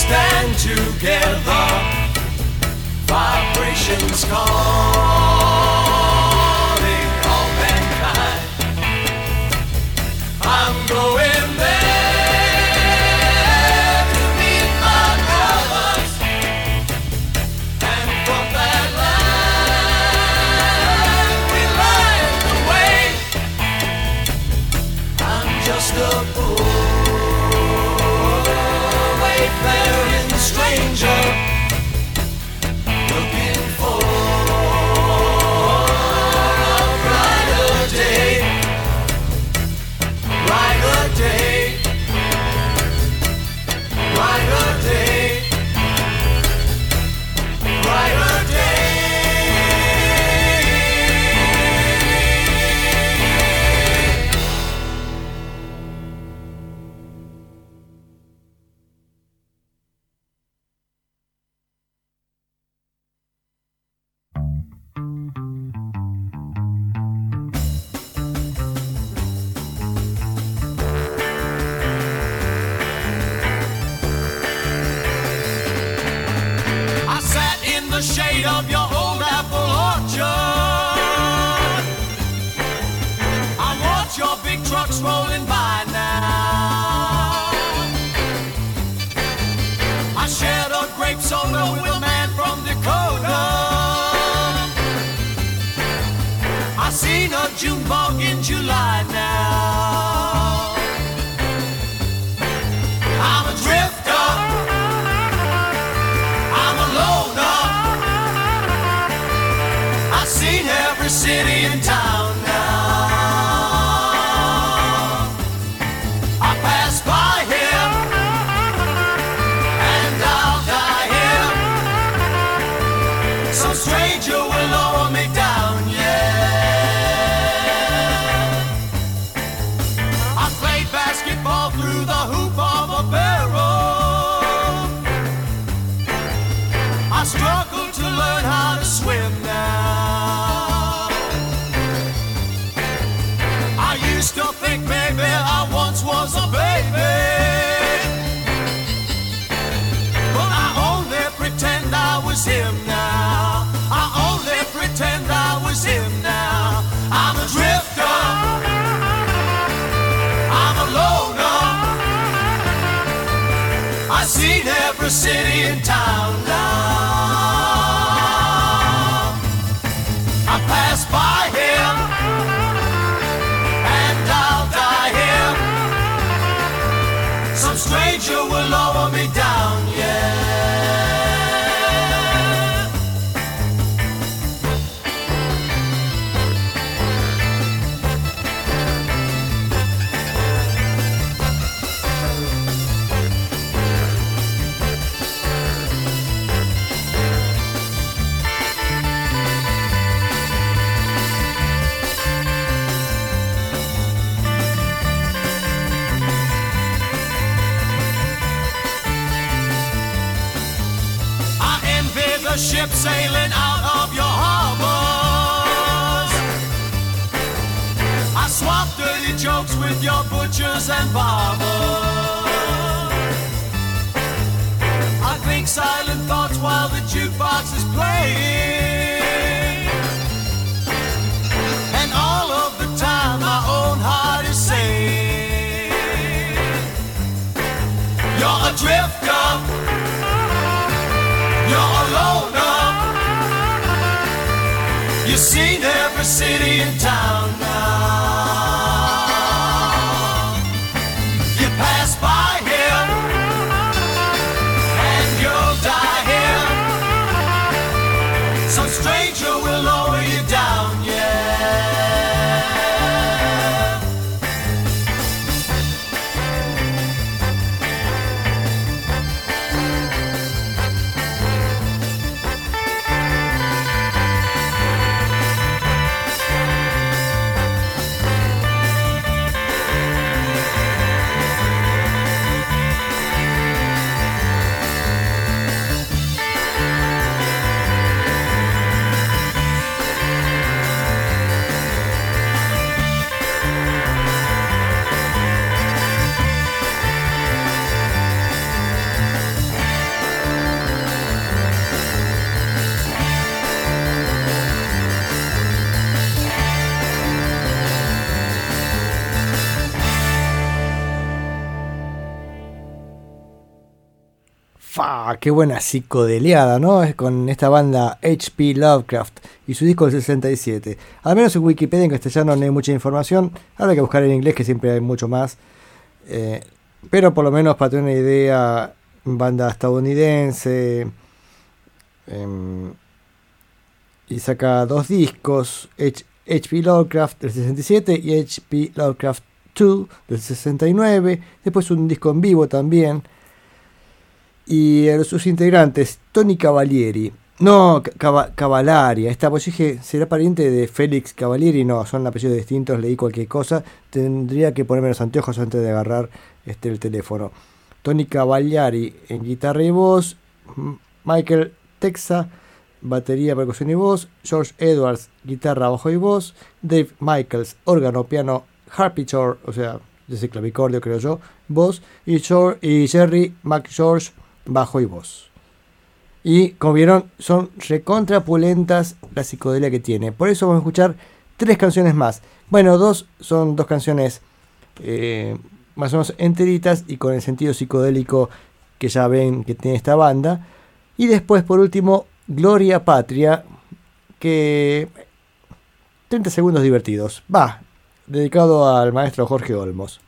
stand together. Vibrations come. jukebox is playing. And all of the time, my own heart is saying, You're a drifter. You're a loner. You've seen every city and town. Qué buena psicodeliada, ¿no? Es con esta banda HP Lovecraft y su disco del 67. Al menos en Wikipedia en castellano no hay mucha información. Habrá que buscar en inglés que siempre hay mucho más. Eh, pero por lo menos para tener una idea, banda estadounidense. em, y saca dos discos, HP Lovecraft del 67 y HP Lovecraft 2 del 69. Después un disco en vivo también. Y sus integrantes, Tony Cavalieri. No, Ca- Cava- Cavallari. Ahí está, pues dije, ¿será pariente de Félix Cavalieri? No, son apellidos distintos, leí cualquier cosa. Tendría que ponerme los anteojos antes de agarrar este, el teléfono. Tony Cavallari en guitarra y voz. Michael Texa, batería, percusión y voz. George Edwards, guitarra, bajo y voz. Dave Michaels, órgano, piano, harpsichord, o sea, ese clavicordio creo yo, voz. Y, George- y Jerry McGeorge, bajo y voz. Y como vieron, son recontrapulentas la psicodelia que tiene. Por eso vamos a escuchar tres canciones más. Bueno, dos son dos canciones eh, más o menos enteritas y con el sentido psicodélico que ya ven que tiene esta banda. Y después, por último, Gloria Patria, que 30 segundos divertidos. Va, dedicado al maestro Jorge Olmos.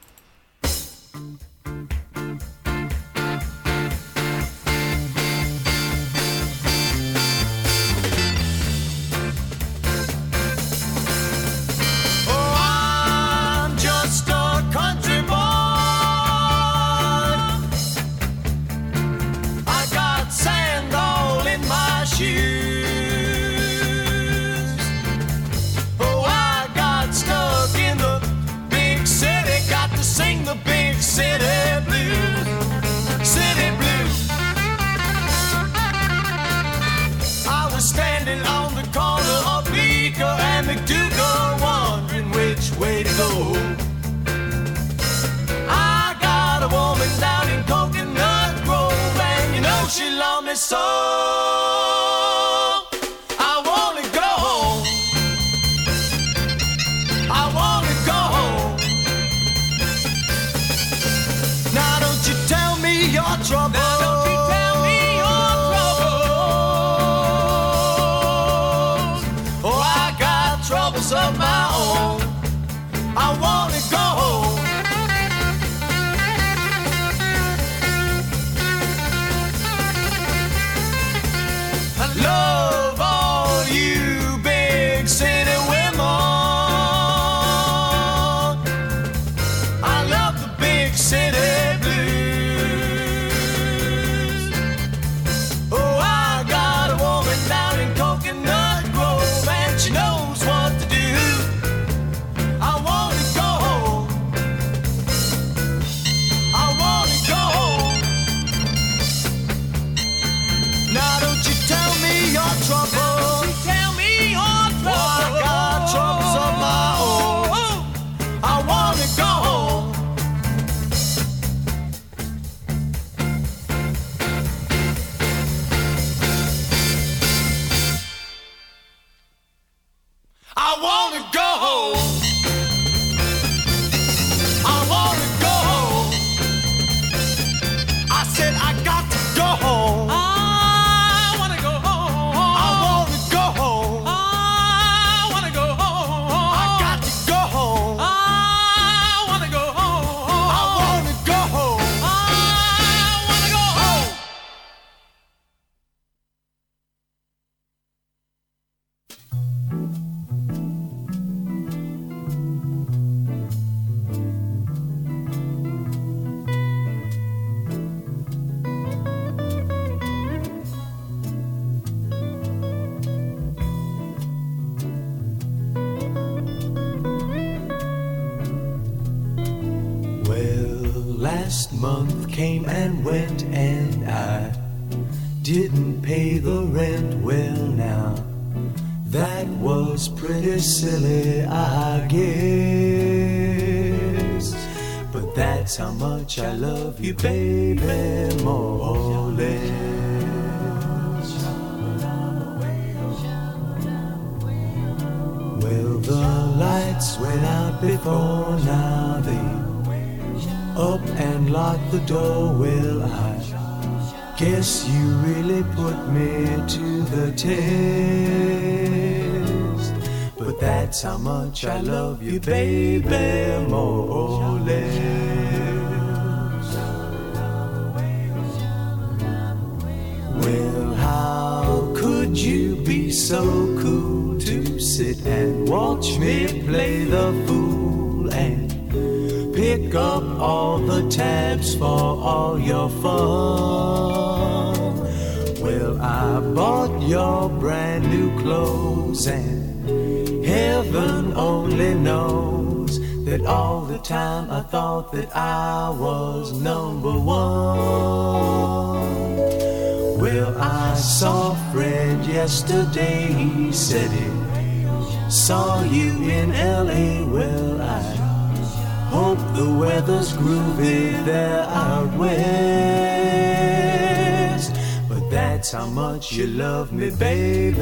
The door. Well, I guess you really put me to the test. But that's how much I love you, baby, more or less. Well, how could you be so cool to sit and watch me play the fool and pick up all tabs for all your fun? Well, I bought your brand new clothes and heaven only knows that all the time I thought that I was number one. Well, I saw Fred yesterday, he said he saw you in LA. Well, the weather's groovy there out west. But that's how much you love me, baby,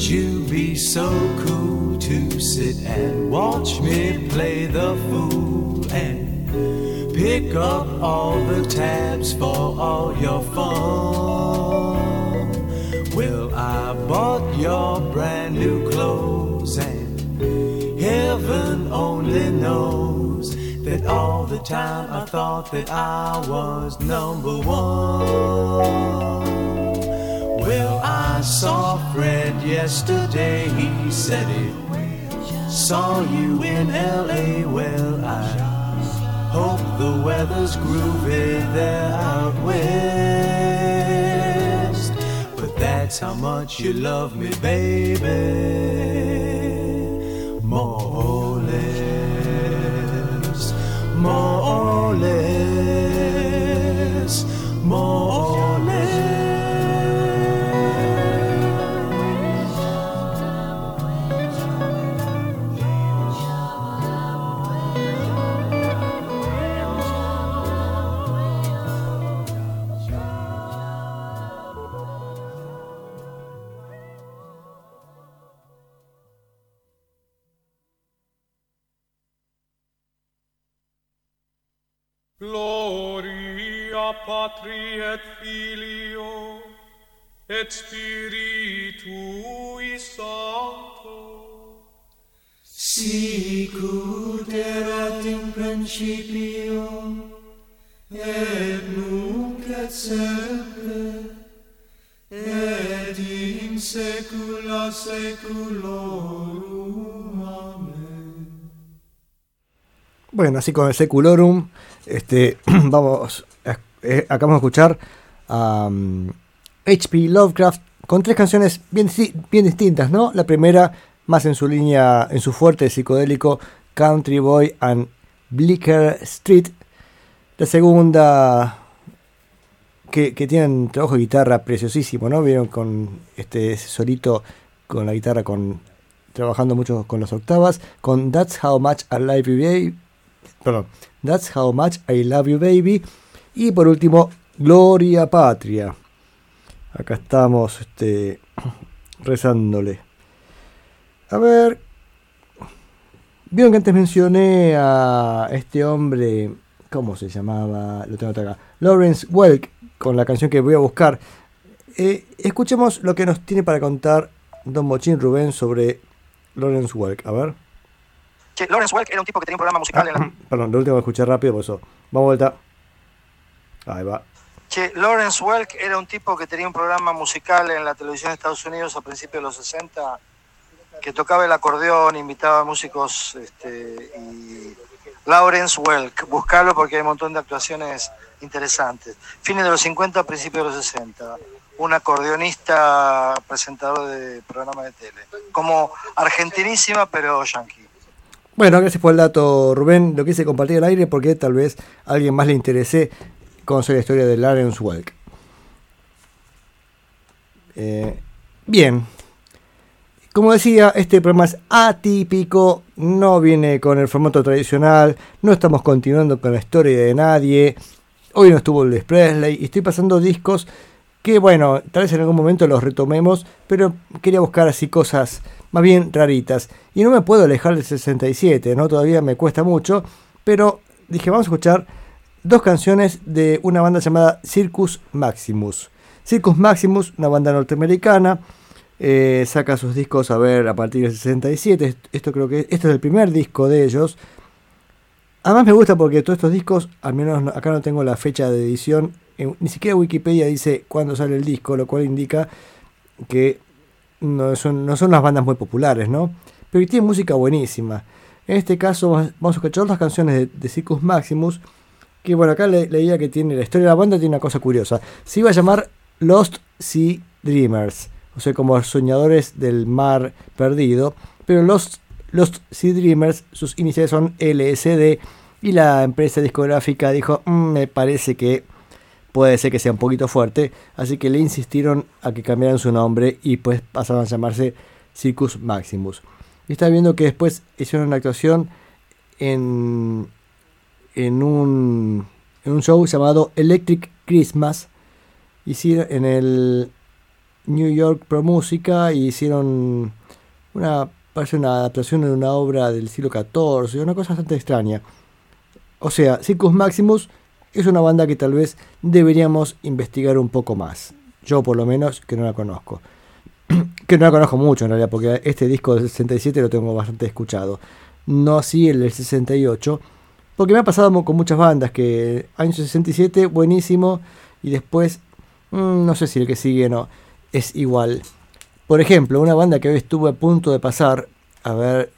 how could you be so cool to sit and watch me play the fool and pick up all the tabs for all your fun? Well, I bought your brand new clothes and heaven only knows that all the time I thought that I was number one. I saw Fred yesterday. He said he saw you in LA. Well, I hope the weather's groovy there out west. But that's how much you love me, baby. Spiritui Sancto. Sicut erat in principio, et nunc et semper, et in saecula saeculorum. Amen. Bueno, así con el Seculorum, este, vamos, a- eh, acabamos de escuchar a um, H.P. Lovecraft con tres canciones bien, bien distintas, ¿no? La primera, más en su línea, en su fuerte psicodélico, Country Boy and Bleecker Street. La segunda, que, que tienen trabajo de guitarra preciosísimo, ¿no? Vieron con este solito con la guitarra con trabajando mucho con las octavas, con That's How Much I Love You Baby, perdón, That's How Much I Love You Baby, y por último, Gloria Patria. Acá estamos este, rezándole. A ver, vieron que antes mencioné a este hombre, ¿cómo se llamaba? Lo tengo acá. Lawrence Welk, con la canción que voy a buscar. Eh, escuchemos lo que nos tiene para contar Don Mochín Rubén sobre Lawrence Welk, a ver. Che, Lawrence Welk era un tipo que tenía un programa musical en la... Perdón, lo último que escuché rápido, por eso. Vamos vuelta. Ahí va. Che, Lawrence Welk era un tipo que tenía un programa musical en la televisión de Estados Unidos a principios de los 60 que tocaba el acordeón, invitaba a músicos este, y Lawrence Welk, buscarlo porque hay un montón de actuaciones interesantes. Fines de los 50, principios de los 60. Un acordeonista presentador de programa de tele. Como argentinísima, pero yankee. Bueno, gracias por el dato, Rubén. Lo quise compartir al aire porque tal vez a alguien más le interese conocer la historia de Lawrence Welk. Eh, bien. Como decía, este programa es atípico, no viene con el formato tradicional, no estamos continuando con la historia de nadie. Hoy no estuvo Elvis Presley y estoy pasando discos que, bueno, tal vez en algún momento los retomemos, pero quería buscar así cosas más bien raritas. Y no me puedo alejar del 67, ¿no? Todavía me cuesta mucho, pero dije, vamos a escuchar dos canciones de una banda llamada Circus Maximus. Circus Maximus, una banda norteamericana, eh, saca sus discos a ver a partir del 67. Esto creo que esto es el primer disco de ellos. Además me gusta porque todos estos discos, al menos no- acá no tengo la fecha de edición, en- ni siquiera Wikipedia dice cuándo sale el disco, lo cual indica que no son, no son las bandas muy populares, ¿no? Pero tienen música buenísima. En este caso vamos a escuchar las canciones de Circus Maximus, que bueno, acá le- leía que tiene la historia de la banda tiene una cosa curiosa. Se iba a llamar Lost Sea Dreamers, o sea, como soñadores del mar perdido, pero Lost, Sea Dreamers, sus iniciales son LSD, y la empresa discográfica dijo, "Mm, me parece que puede ser que sea un poquito fuerte, así que le insistieron a que cambiaran su nombre y pues pasaron a llamarse Circus Maximus. Y está viendo que después hicieron una actuación en, en, un, en un show llamado Electric Christmas, hicieron en el New York Pro Música y hicieron una, parece una adaptación de una obra del siglo XIV, una cosa bastante extraña. O sea, Circus Maximus es una banda que tal vez deberíamos investigar un poco más. Yo por lo menos que no la conozco. que no la conozco mucho en realidad, porque este disco del 67 lo tengo bastante escuchado. No así el del 68, porque me ha pasado con muchas bandas que año 67 buenísimo y después mm, no sé si el que sigue no es igual. Por ejemplo, una banda que hoy estuve a punto de pasar, a ver,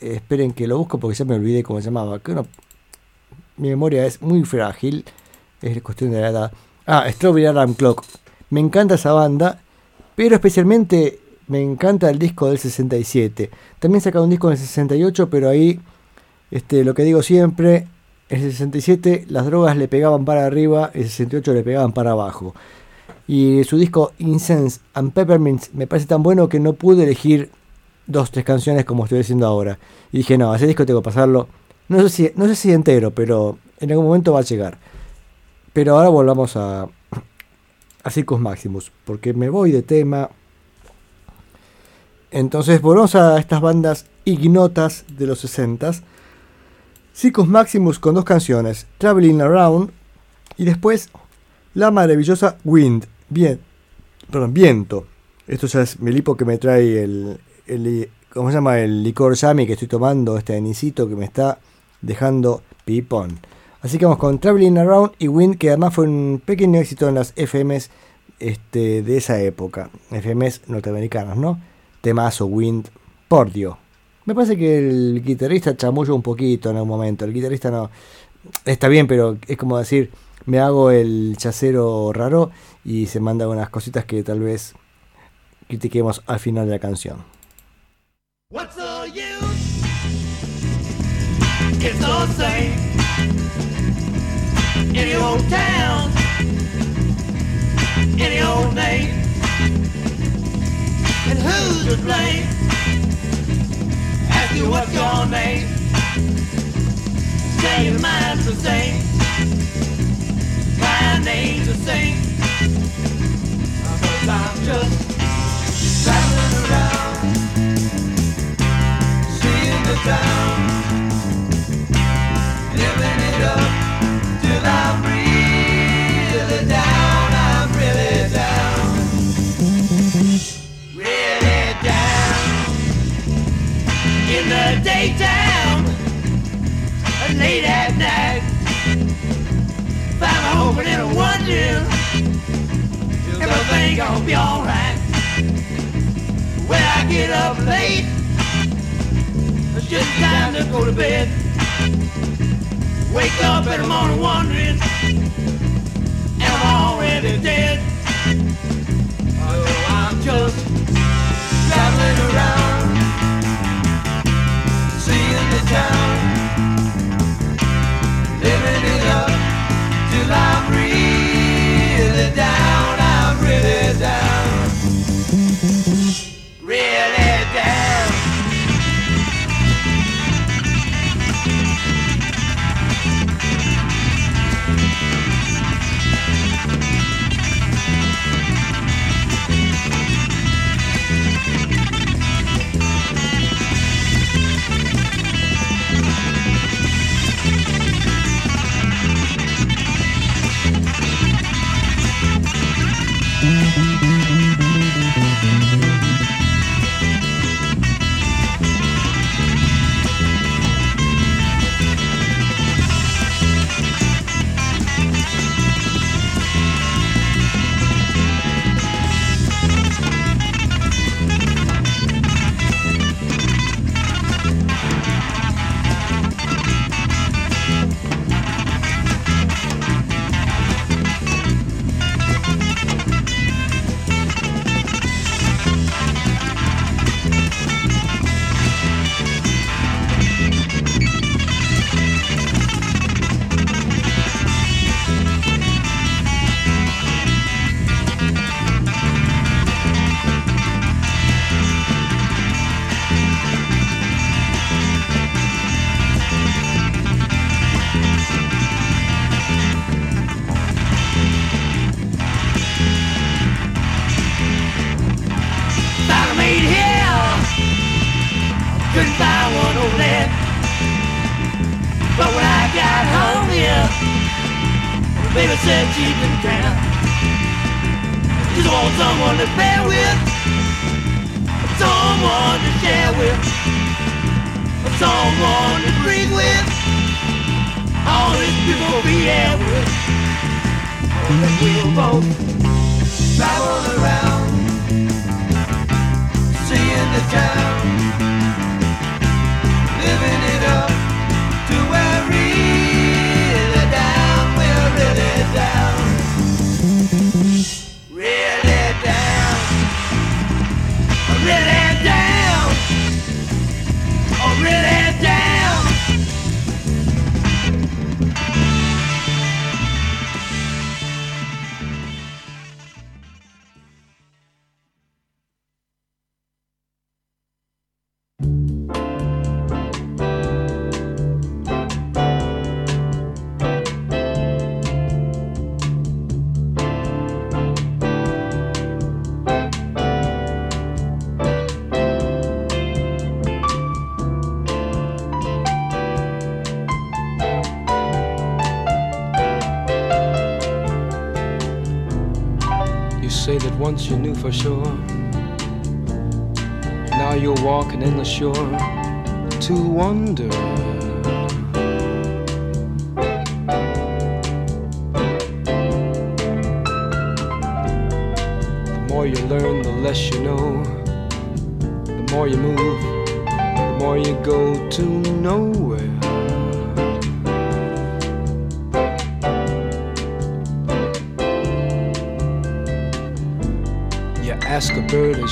esperen que lo busco porque ya me olvidé cómo se llamaba, que mi memoria es muy frágil, es cuestión de la edad. Ah, Strawberry Alarm Clock. Me encanta esa banda, pero especialmente me encanta el disco del 67. También saca un disco del 68, pero ahí, este, lo que digo siempre, en el 67 las drogas le pegaban para arriba, en el 68 le pegaban para abajo. Y su disco Incense and Peppermints me parece tan bueno que no pude elegir dos, tres canciones como estoy haciendo ahora. Y dije, no, ese disco tengo que pasarlo. No sé si, no sé si entero, pero en algún momento va a llegar. Pero ahora volvamos a, a Circus Maximus, porque me voy de tema. Entonces volvamos a estas bandas ignotas de los 60s. Circus Maximus con dos canciones, Traveling Around y después la maravillosa Wind, bien, perdón, Viento. Esto ya es mi lipo que me trae el, ¿cómo se llama? El licor Yami que estoy tomando, este anisito que me está dejando pipón. Así que vamos con Traveling Around y Wind, que además fue un pequeño éxito en las FMs este, de esa época. FMs norteamericanos, ¿no? Temazo, Wind, por Dios. Me parece que el guitarrista chamulla un poquito en algún momento. El guitarrista no. Está bien, pero es como decir, me hago el chacero raro y se manda unas cositas que tal vez critiquemos al final de la canción. What's? It's town, name. And who's blame? Ask you what's your name. Say your mind's the same. My name's the same. Cause I'm just traveling around. Seeing the town, living it up daytime, late at night. Find my hoping and wondering if everything gonna be alright. When I get up late, it's just time to go to bed. Wake up in the morning wondering, am I already dead? Oh, I'm just traveling around, living it up till I'm really down. I'm really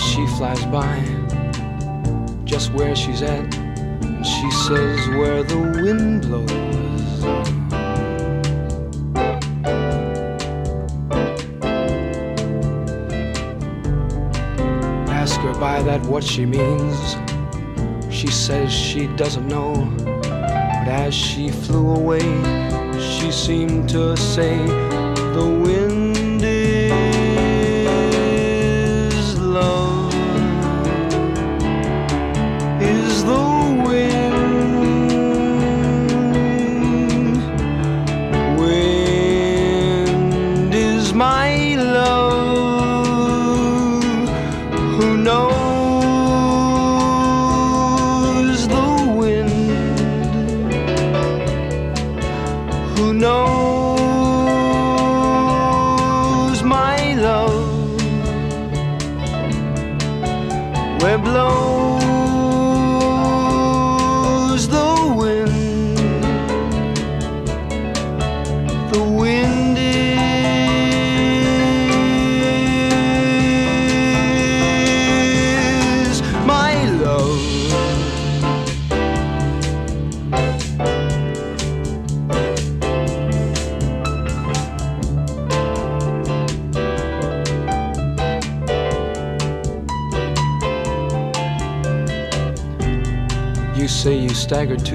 she flies by just where she's at, and she says where the wind blows. Ask her by that what she means. She says she doesn't know, but as she flew away, she seemed to say, The wind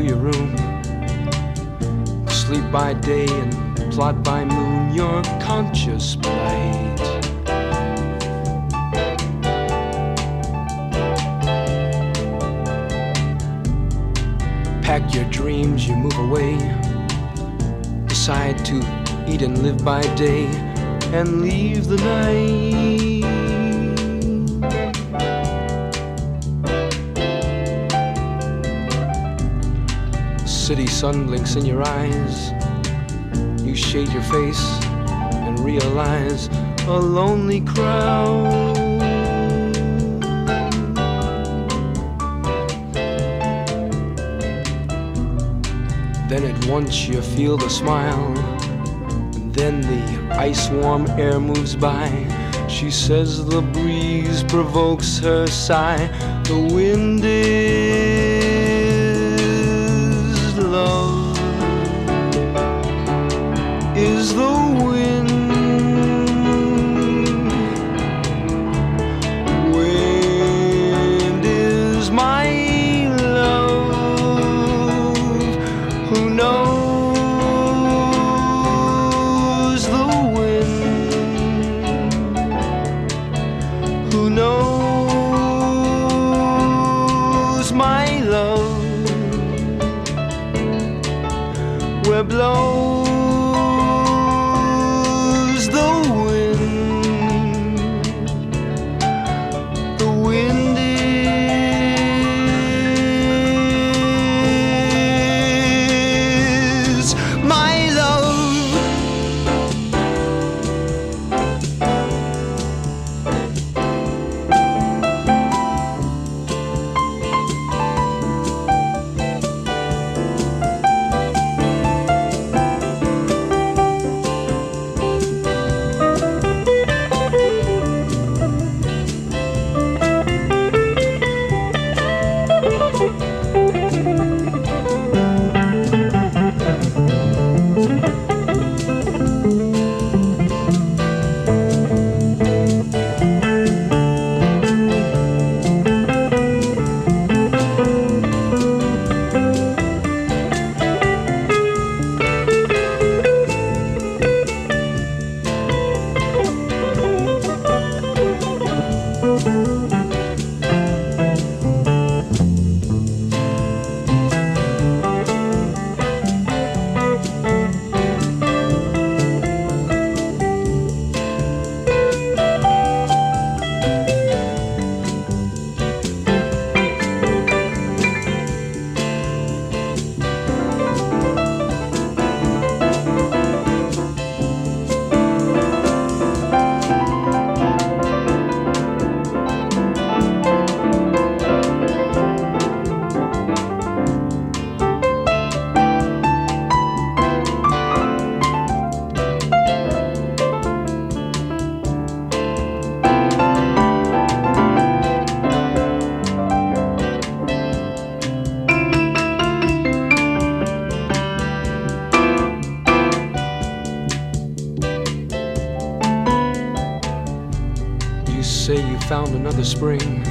to your room. Sleep by day and plot by moon your conscious plight. Pack your dreams, you move away. Decide to eat and live by day and leave the night. Sun blinks in your eyes. You shade your face and realize a lonely crowd. Then at once you feel the smile. And then the ice warm air moves by. She says the breeze provokes her sigh. The wind is another spring,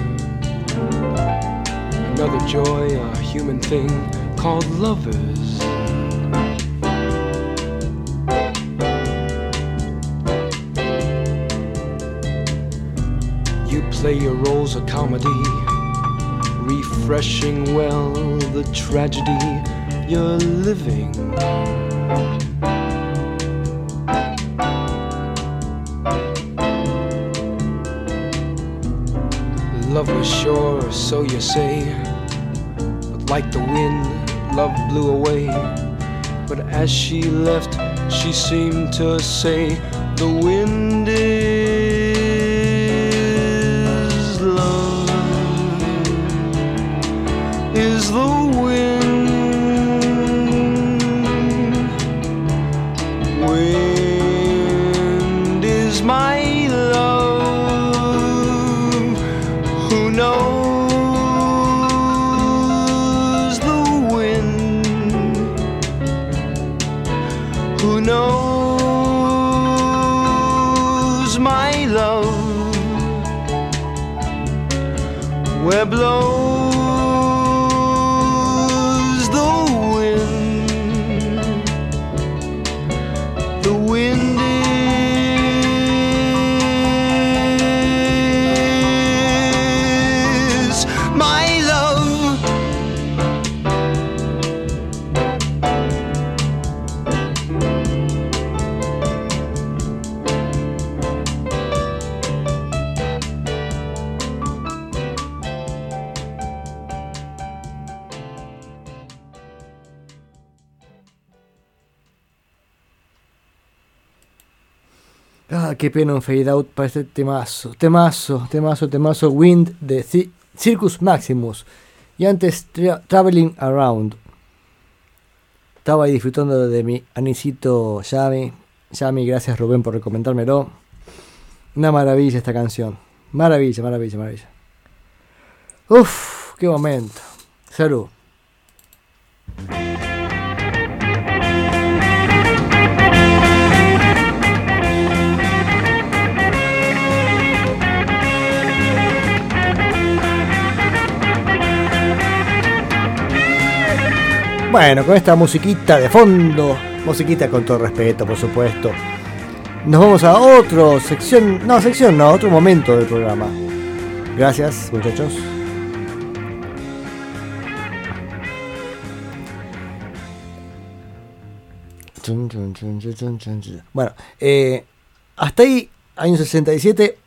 another joy, a human thing called lovers. You play your roles of comedy, refreshing well the tragedy you're living. Say. But like the wind, love blew away. But as she left, she seemed to say, The wind is Qué pena un fade out para este temazo. Temazo, temazo, temazo. Wind de Ci- Circus Maximus. Y antes Tra- Traveling Around. Estaba ahí disfrutando de mi anisito Yami. Yami, gracias Rubén por recomendármelo. Una maravilla esta canción. Maravilla, maravilla, maravilla. Uf, qué momento. Salud. Bueno, con esta musiquita de fondo, musiquita con todo respeto, por supuesto. Nos vamos a otra sección, no, sección no, otro momento del programa. Gracias, muchachos. Bueno, eh, hasta ahí, año 67.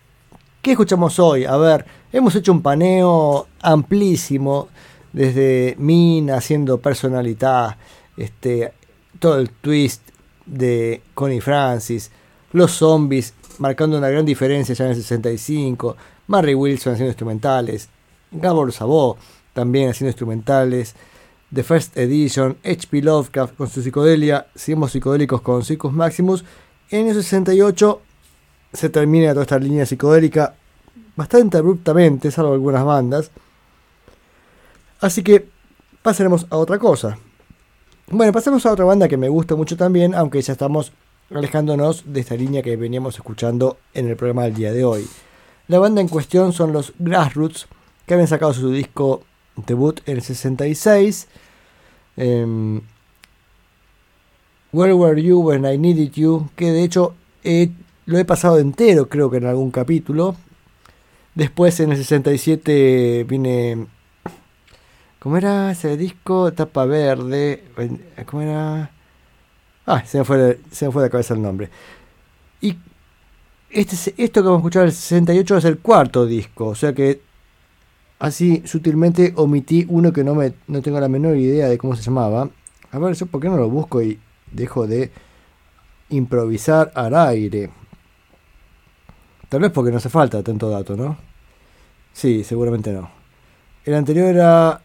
¿Qué escuchamos hoy? A ver, hemos hecho un paneo amplísimo desde Min haciendo personalidad, este, todo el twist de Connie Francis, los zombies marcando una gran diferencia ya en el 65, Marry Wilson haciendo instrumentales, Gabor Sabó también haciendo instrumentales, The First Edition, H.P. Lovecraft con su psicodelia, seguimos psicodélicos con Circus Maximus. En el 68 se termina toda esta línea psicodélica bastante abruptamente, salvo algunas bandas. Así que pasaremos a otra cosa. Bueno, pasemos a otra banda que me gusta mucho también, aunque ya estamos alejándonos de esta línea que veníamos escuchando en el programa del día de hoy. La banda en cuestión son los Grassroots, que habían sacado su disco debut en el 66. em, Where Were You When I Needed You, que de hecho eh, lo he pasado entero, creo que en algún capítulo. Después en el 67 viene ¿Cómo era ese disco? Tapa verde. ¿Cómo era? Ah, se me fue, se me fue de la cabeza el nombre. Y este, es- esto que vamos a escuchar, el 68, es el cuarto disco. O sea que así sutilmente omití uno que no, me, no tengo la menor idea de cómo se llamaba. A ver, ¿yo por qué no lo busco y dejo de improvisar al aire? Tal vez porque no hace falta tanto dato, ¿no? Sí, seguramente no. El anterior era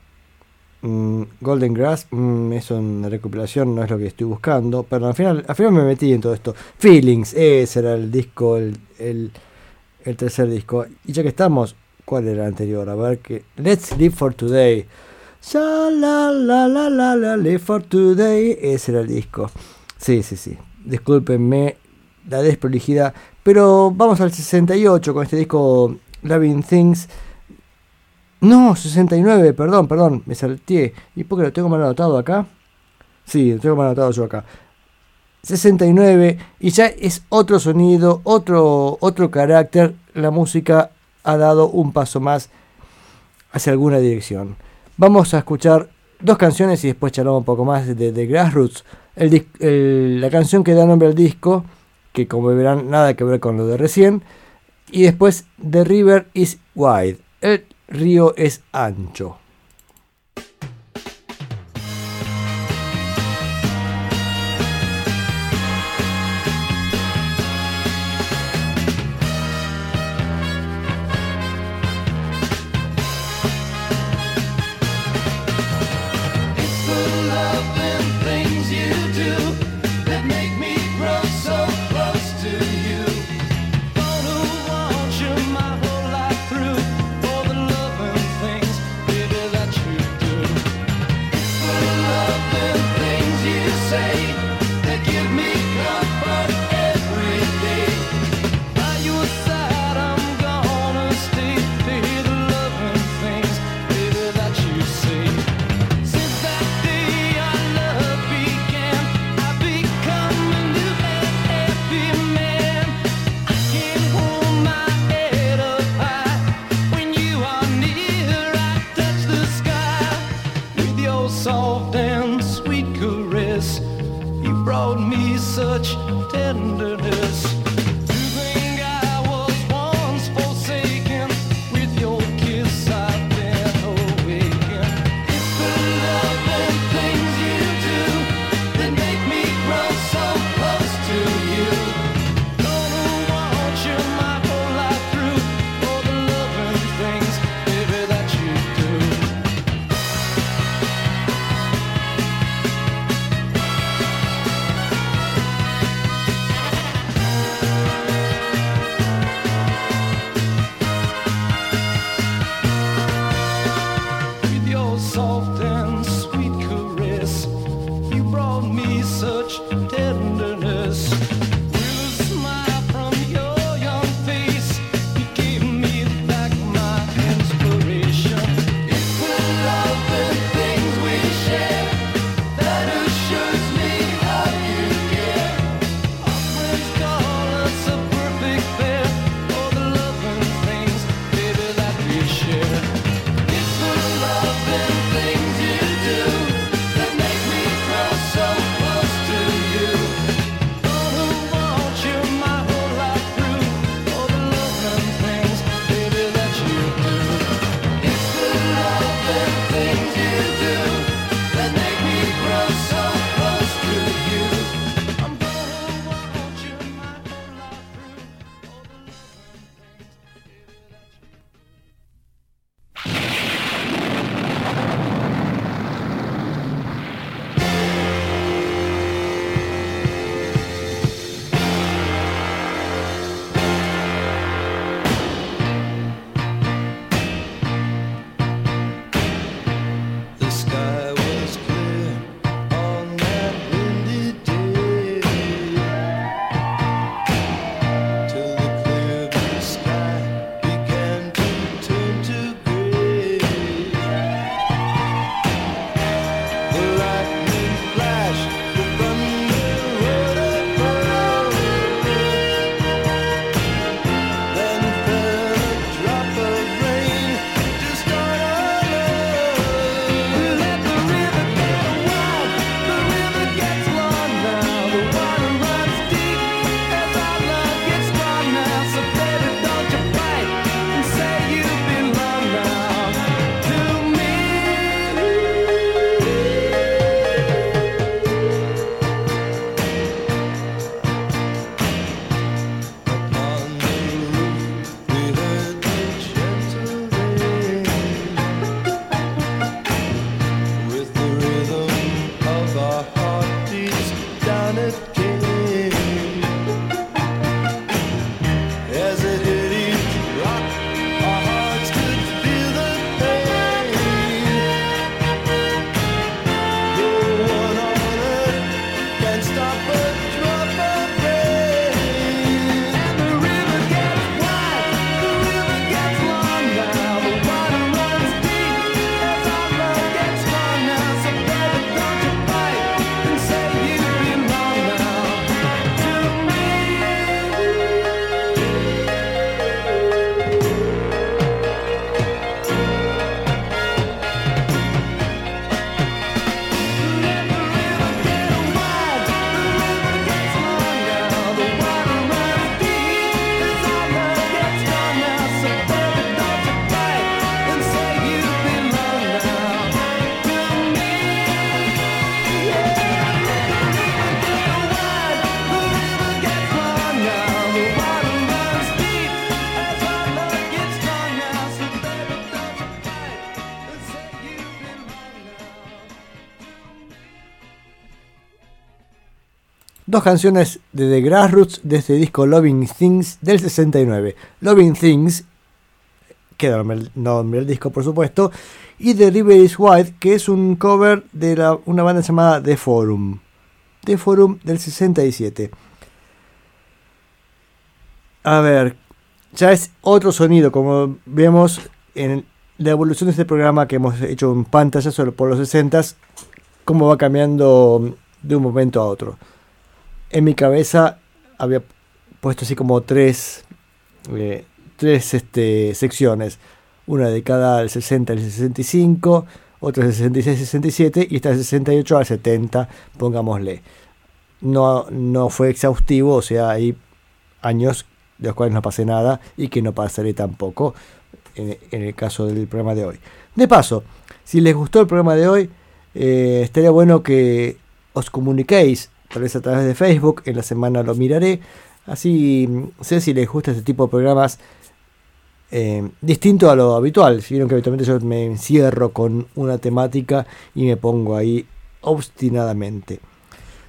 mm, Golden Grass, mm, es una recopilación, no es lo que estoy buscando. Pero al final, al final me metí en todo esto. Feelings, ese era el disco, el, el, tercer disco. Y ya que estamos, ¿cuál era el anterior? A ver que. Let's Live for Today. La la la la la live for today. Ese era el disco. Sí, sí, sí. Discúlpenme la desprolijidad. Pero vamos al 68 con este disco Loving Things. No, 69, perdón, perdón, me salté. ¿Y por qué lo tengo mal anotado acá? Sí, lo tengo mal anotado yo acá. 69 y ya es otro sonido, otro, otro carácter. La música ha dado un paso más hacia alguna dirección. Vamos a escuchar dos canciones y después charlamos un poco más de, de Grassroots. La canción que da nombre al disco, que como verán nada que ver con lo de recién. Y después The River is Wide. Río es ancho. Dos canciones de The Grassroots de este disco Loving Things del 69. Loving Things, que el nombre del disco por supuesto, y The River is White, que es un cover de una banda llamada The Forum. The Forum del 67. A ver, ya es otro sonido, como vemos en la evolución de este programa que hemos hecho en pantalla solo por los 60s, cómo va cambiando de un momento a otro. En mi cabeza había puesto así como tres, eh, tres este, secciones. Una dedicada al 60 al 65, otra del 66 al 67 y esta del 68 al 70, pongámosle. No, no fue exhaustivo, o sea, hay años de los cuales no pasé nada y que no pasaré tampoco en, en el caso del programa de hoy. De paso, si les gustó el programa de hoy, eh, estaría bueno que os comuniquéis, tal vez a través de Facebook, en la semana lo miraré, así mm, sé si les gusta este tipo de programas eh, distinto a lo habitual. Si vieron que habitualmente yo me encierro con una temática y me pongo ahí obstinadamente.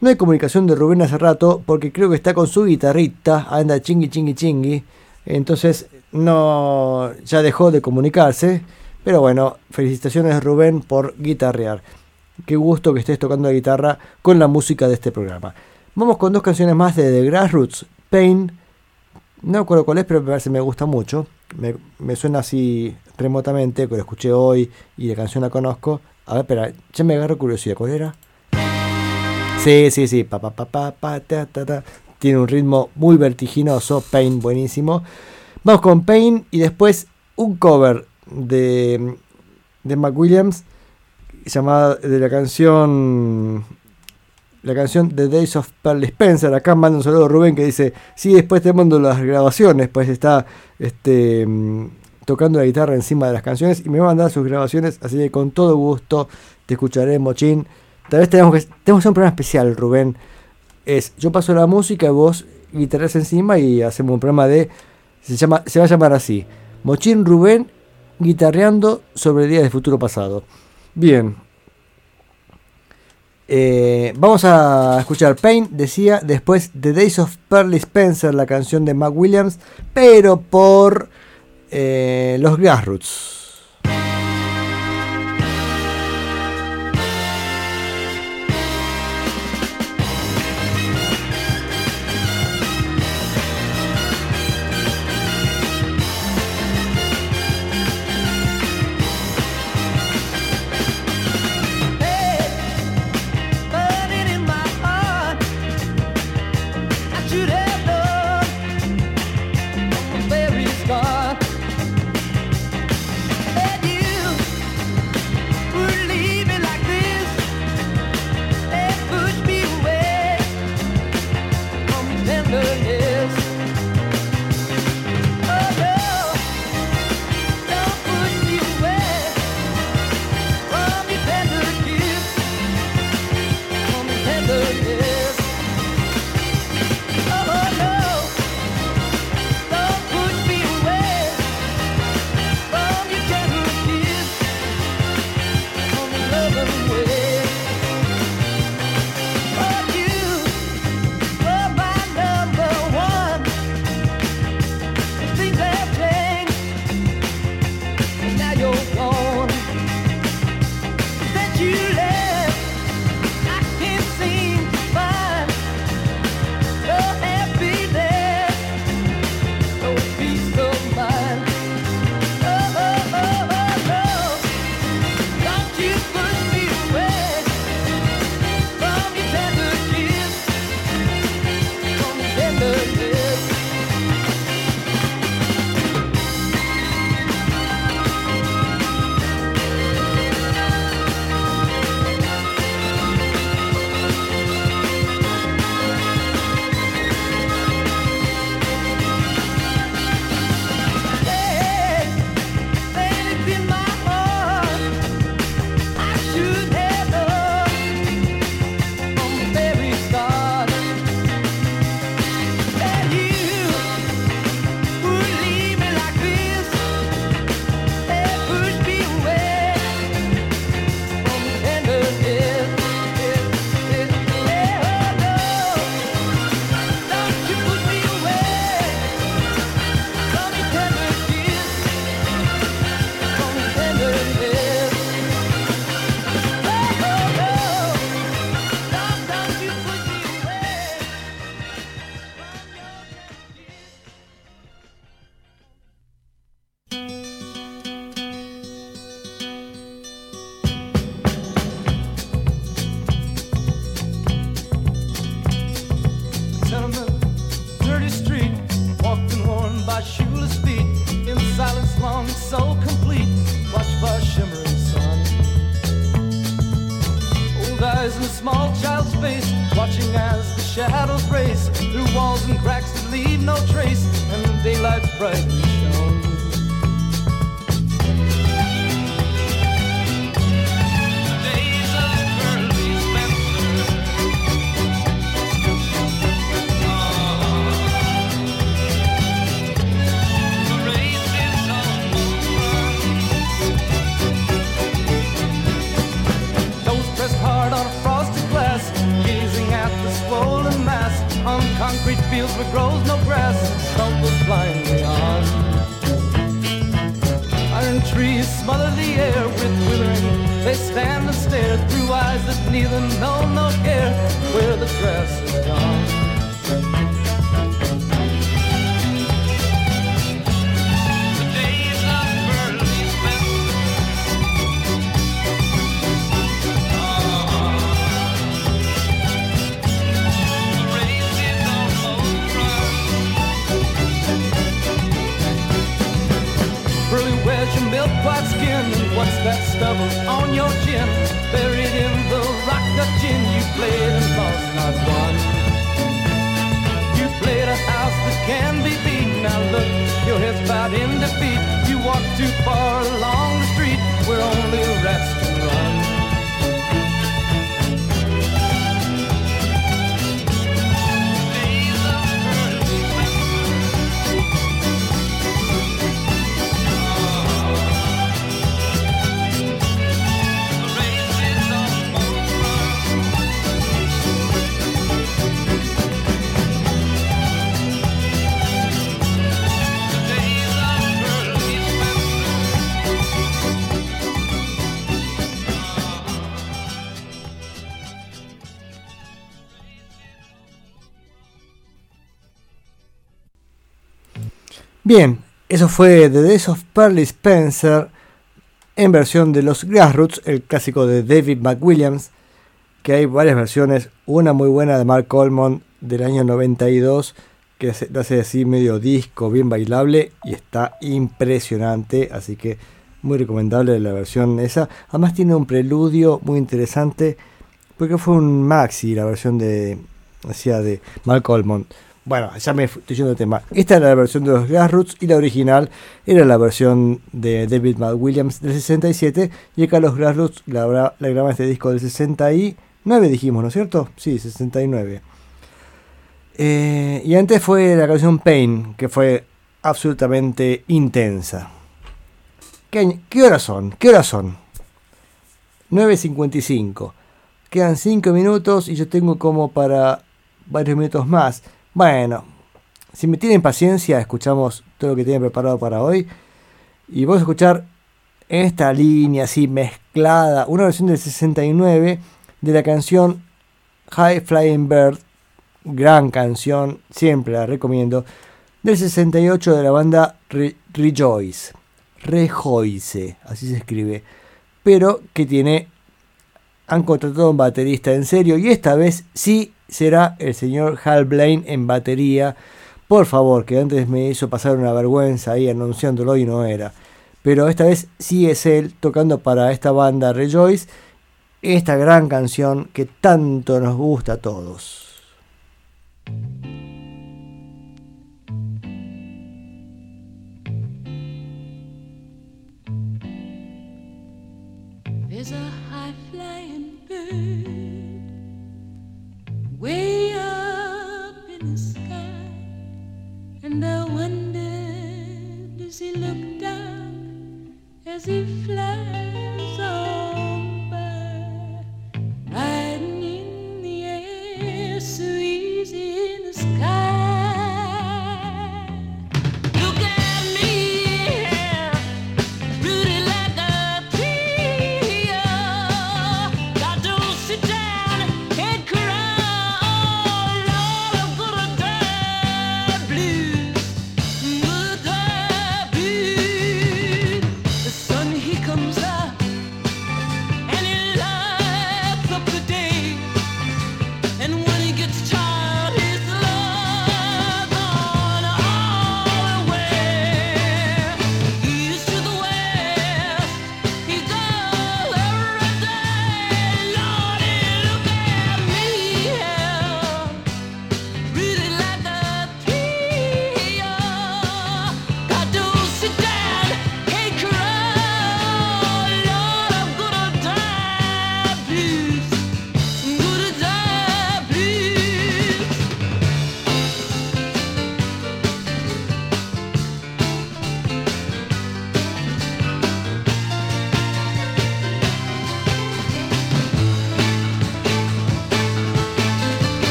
No hay comunicación de Rubén hace rato porque creo que está con su guitarrita, anda chingui chingui chingui. Entonces no ya dejó de comunicarse. Pero bueno, felicitaciones Rubén por guitarrear. Qué gusto que estés tocando la guitarra con la música de este programa. Vamos con dos canciones más de The Grassroots. Pain, no recuerdo cuál es, pero me parece me gusta mucho. Me, me suena así remotamente, que lo escuché hoy y la canción la conozco. A ver, espera, ya me agarro curiosidad. ¿Cuál era? Sí, sí, sí. Pa. Tiene un ritmo muy vertiginoso. Pain, buenísimo. Vamos con Pain y después un cover de, de McWilliams llamada de la canción la canción The Days of Pearl Spencer. Acá manda un saludo a Rubén que dice, sí, después te mando las grabaciones, pues está este, mm, tocando la guitarra encima de las canciones y me va a mandar sus grabaciones, así que con todo gusto te escucharé, Mochín. Tal vez tenemos que, tenemos un programa especial, Rubén. Es, yo paso la música vos guitarras encima y hacemos un programa de, se, llama, se va a llamar así, Mochín Rubén guitarreando sobre días de futuro pasado. Bien, eh, vamos a escuchar Pain, decía, después The Days of Pearly Spencer, la canción de Mac Williams, pero por eh, los Grassroots. Bien, eso fue The Days of Pearly Spencer en versión de los Grassroots, el clásico de David McWilliams, que hay varias versiones, una muy buena de Mark Coleman del año 92, que lo hace así medio disco, bien bailable y está impresionante, así que muy recomendable la versión esa. Además tiene un preludio muy interesante, porque fue un maxi la versión de, de Mark Coleman. Bueno, ya me estoy yendo de tema. Esta era la versión de los Grassroots y la original era la versión de David McWilliams del 67. Y acá los Grassroots la, la graban este disco del 69, dijimos, ¿no es cierto? Sí, 69. Eh, y antes fue la canción Pain, que fue absolutamente intensa. ¿Qué, qué horas son? ¿Qué horas son? 9.55. Quedan 5 minutos y yo tengo como para varios minutos más. Bueno, si me tienen paciencia, escuchamos todo lo que tienen preparado para hoy. Y vamos a escuchar esta línea así mezclada, una versión del 69 de la canción High Flying Bird, gran canción, siempre la recomiendo, del 68 de la banda Re- Rejoice, Rejoice, así se escribe, pero que tiene, han contratado un baterista en serio y esta vez sí será el señor Hal Blaine en batería. Por favor, que antes me hizo pasar una vergüenza ahí anunciándolo y no era. Pero esta vez sí es él tocando para esta banda Rejoice esta gran canción que tanto nos gusta a todos. As he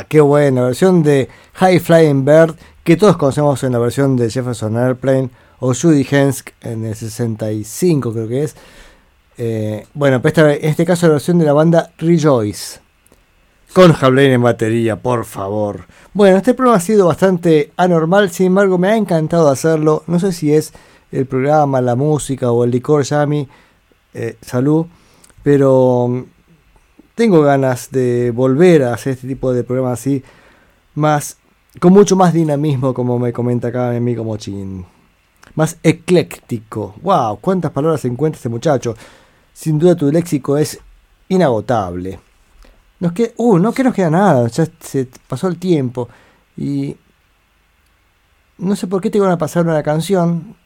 ¡Fa! ¡Qué buena! Versión de High Flying Bird, que todos conocemos en la versión de Jefferson Airplane o Judy Hensk en el 65, creo que es. Eh, bueno, esta- en este caso la versión de la banda Rejoice. Con Jablane en batería, por favor. Bueno, este programa ha sido bastante anormal, sin embargo me ha encantado hacerlo. No sé si es el programa, la música o el licor Yami. eh, salud. Pero mm, tengo ganas de volver a hacer este tipo de programas así. Más, con mucho más dinamismo, como me comenta acá mi amigo Mochin. Más ecléctico. ¡Wow! ¿Cuántas palabras encuentra este muchacho? Sin duda tu léxico es inagotable. Nos queda, uh, no que nos queda nada, ya se pasó el tiempo. Y no sé por qué te van a pasar una canción,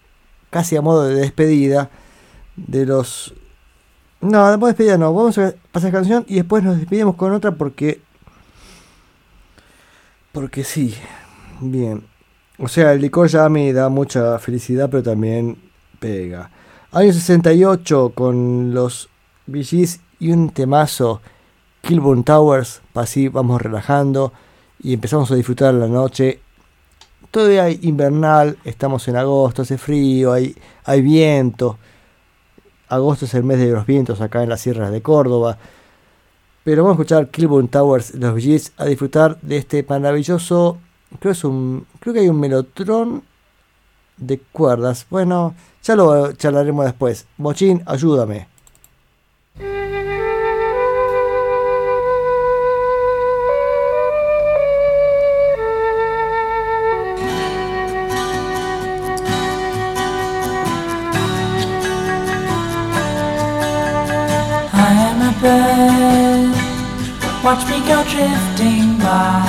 casi a modo de despedida, de los... No, después de despedida no, vamos a pasar canción y después nos despedimos con otra porque... Porque sí, bien. O sea, el licor ya me da mucha felicidad, pero también pega. Año 68 con los VGs y un temazo Kilburn Towers, así vamos relajando y empezamos a disfrutar la noche. Todavía hay invernal, estamos en agosto, hace frío, hay, hay viento. Agosto es el mes de los vientos acá en las sierras de Córdoba. Pero vamos a escuchar Kilburn Towers, los VGs, a disfrutar de este maravilloso. Creo, es un, creo que hay un melotrón de cuerdas. Bueno, ya lo charlaremos después. Mochín, ayúdame. Watch me go drifting by.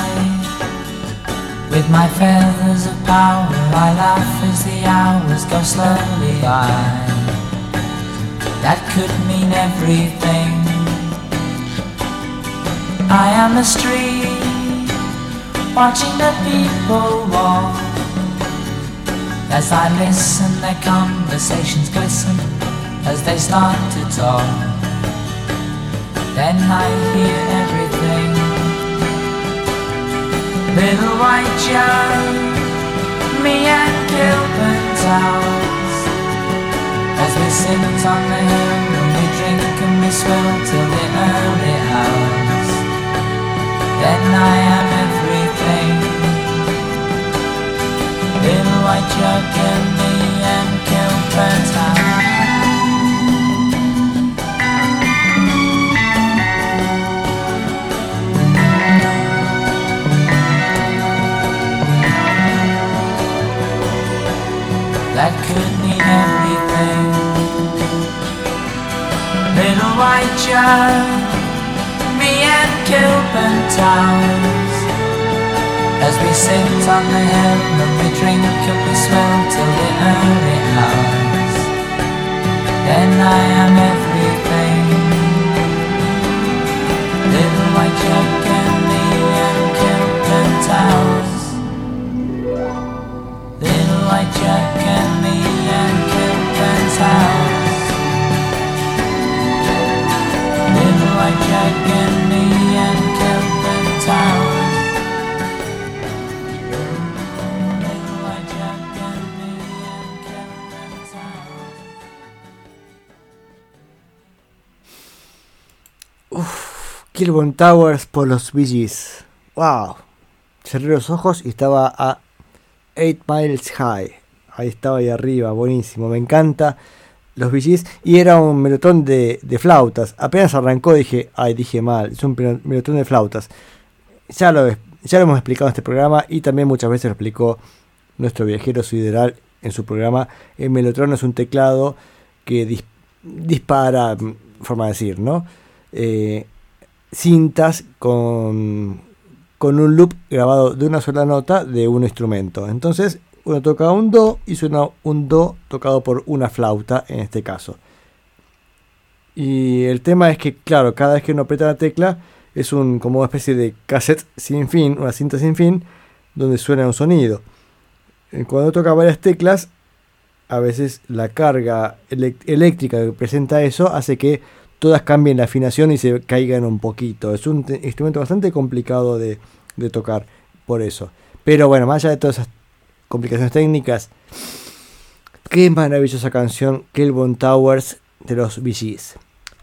With my feathers of power, I laugh as the hours go slowly by. That could mean everything. I am a street, watching the people walk. As I listen, their conversations glisten as they start to talk. Then I hear everything. Little white Joe, me and Gilbert Towers. As we sit on the hill and we drink and we swill till the early hours. Then I am everything. Little white Joe and me and Gilbert could mean everything. Little white Joe, me and Kilburn Towers. As we sit on the hill and we drink and we swim till the early hours. Then I am everything. Little white Joe and me and Kilburn Towers. Kilburn Towers por los Bee. ¡Wow! Cerré los ojos y estaba a 8 Miles High. Ahí estaba ahí arriba, buenísimo. Me encanta los Bee. Y era un melotón de, flautas. Apenas arrancó dije, ay, dije mal. Es un melotón de flautas. Ya lo, ya lo hemos explicado en este programa y también muchas veces lo explicó nuestro viajero sideral en su programa. El melotron es un teclado que dis- dispara, mm, forma de decir, ¿no? Eh, cintas con, con un loop grabado de una sola nota de un instrumento. Entonces uno toca un do y suena un do tocado por una flauta en este caso. Y el tema es que, claro, cada vez que uno aprieta la tecla es un, como una especie de cassette sin fin, una cinta sin fin, donde suena un sonido. Eh, Cuando toca varias teclas, a veces la carga eléctrica que presenta eso hace que todas cambien la afinación y se caigan un poquito. Es un instrumento bastante complicado de, de tocar, por eso. Pero bueno, más allá de todas esas complicaciones técnicas, qué maravillosa canción Kelvin Towers de los Gees.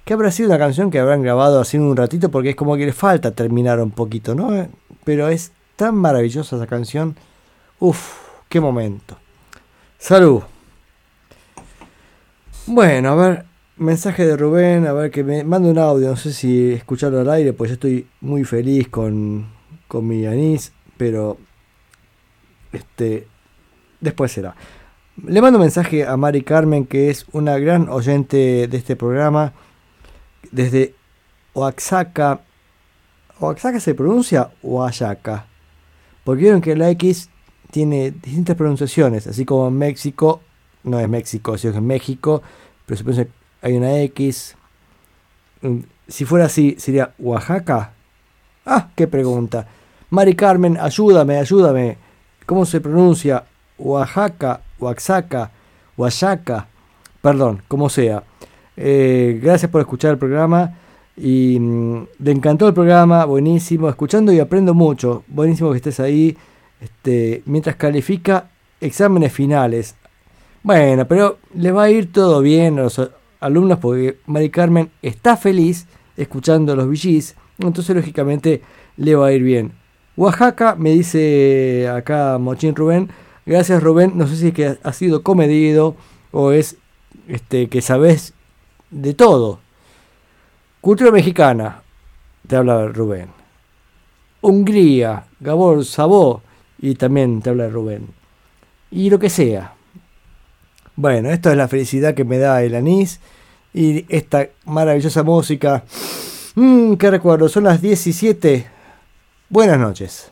Que habrá sido una canción que habrán grabado así un ratito porque es como que le falta terminar un poquito, ¿no? Pero es tan maravillosa esa canción. Uf, qué momento. Salud. Bueno, a ver, mensaje de Rubén, a ver que me manda un audio, no sé si escucharlo al aire, pues yo estoy muy feliz con, con mi anís, pero este después será. Le mando un mensaje a Mari Carmen, que es una gran oyente de este programa, desde Oaxaca. ¿Oaxaca se pronuncia Oaxaca? Porque vieron que la X tiene distintas pronunciaciones, así como México, no es México, sino es México, pero se pronuncia, hay una X. Mm, Si fuera así, sería Oaxaca. Ah, qué pregunta. Mari Carmen, ayúdame, ayúdame. ¿Cómo se pronuncia? Oaxaca, Oaxaca, Oaxaca. Perdón, como sea. Eh, gracias por escuchar el programa. Y mm, le encantó el programa, buenísimo. Escuchando y aprendo mucho. Buenísimo que estés ahí. Este, mientras califica exámenes finales. Bueno, pero le va a ir todo bien a los alumnos porque Mari Carmen está feliz escuchando los VGs. Entonces, lógicamente, le va a ir bien. Oaxaca, me dice acá Mochín Rubén. Gracias Rubén, no sé si es que ha sido comedido o es este, que sabes de todo. Cultura mexicana, te habla Rubén. Hungría, Gabor, Sabó, y también te habla Rubén. Y lo que sea. Bueno, esto es la felicidad que me da el anís y esta maravillosa música. Mmm, qué recuerdo, son las 17. Buenas noches.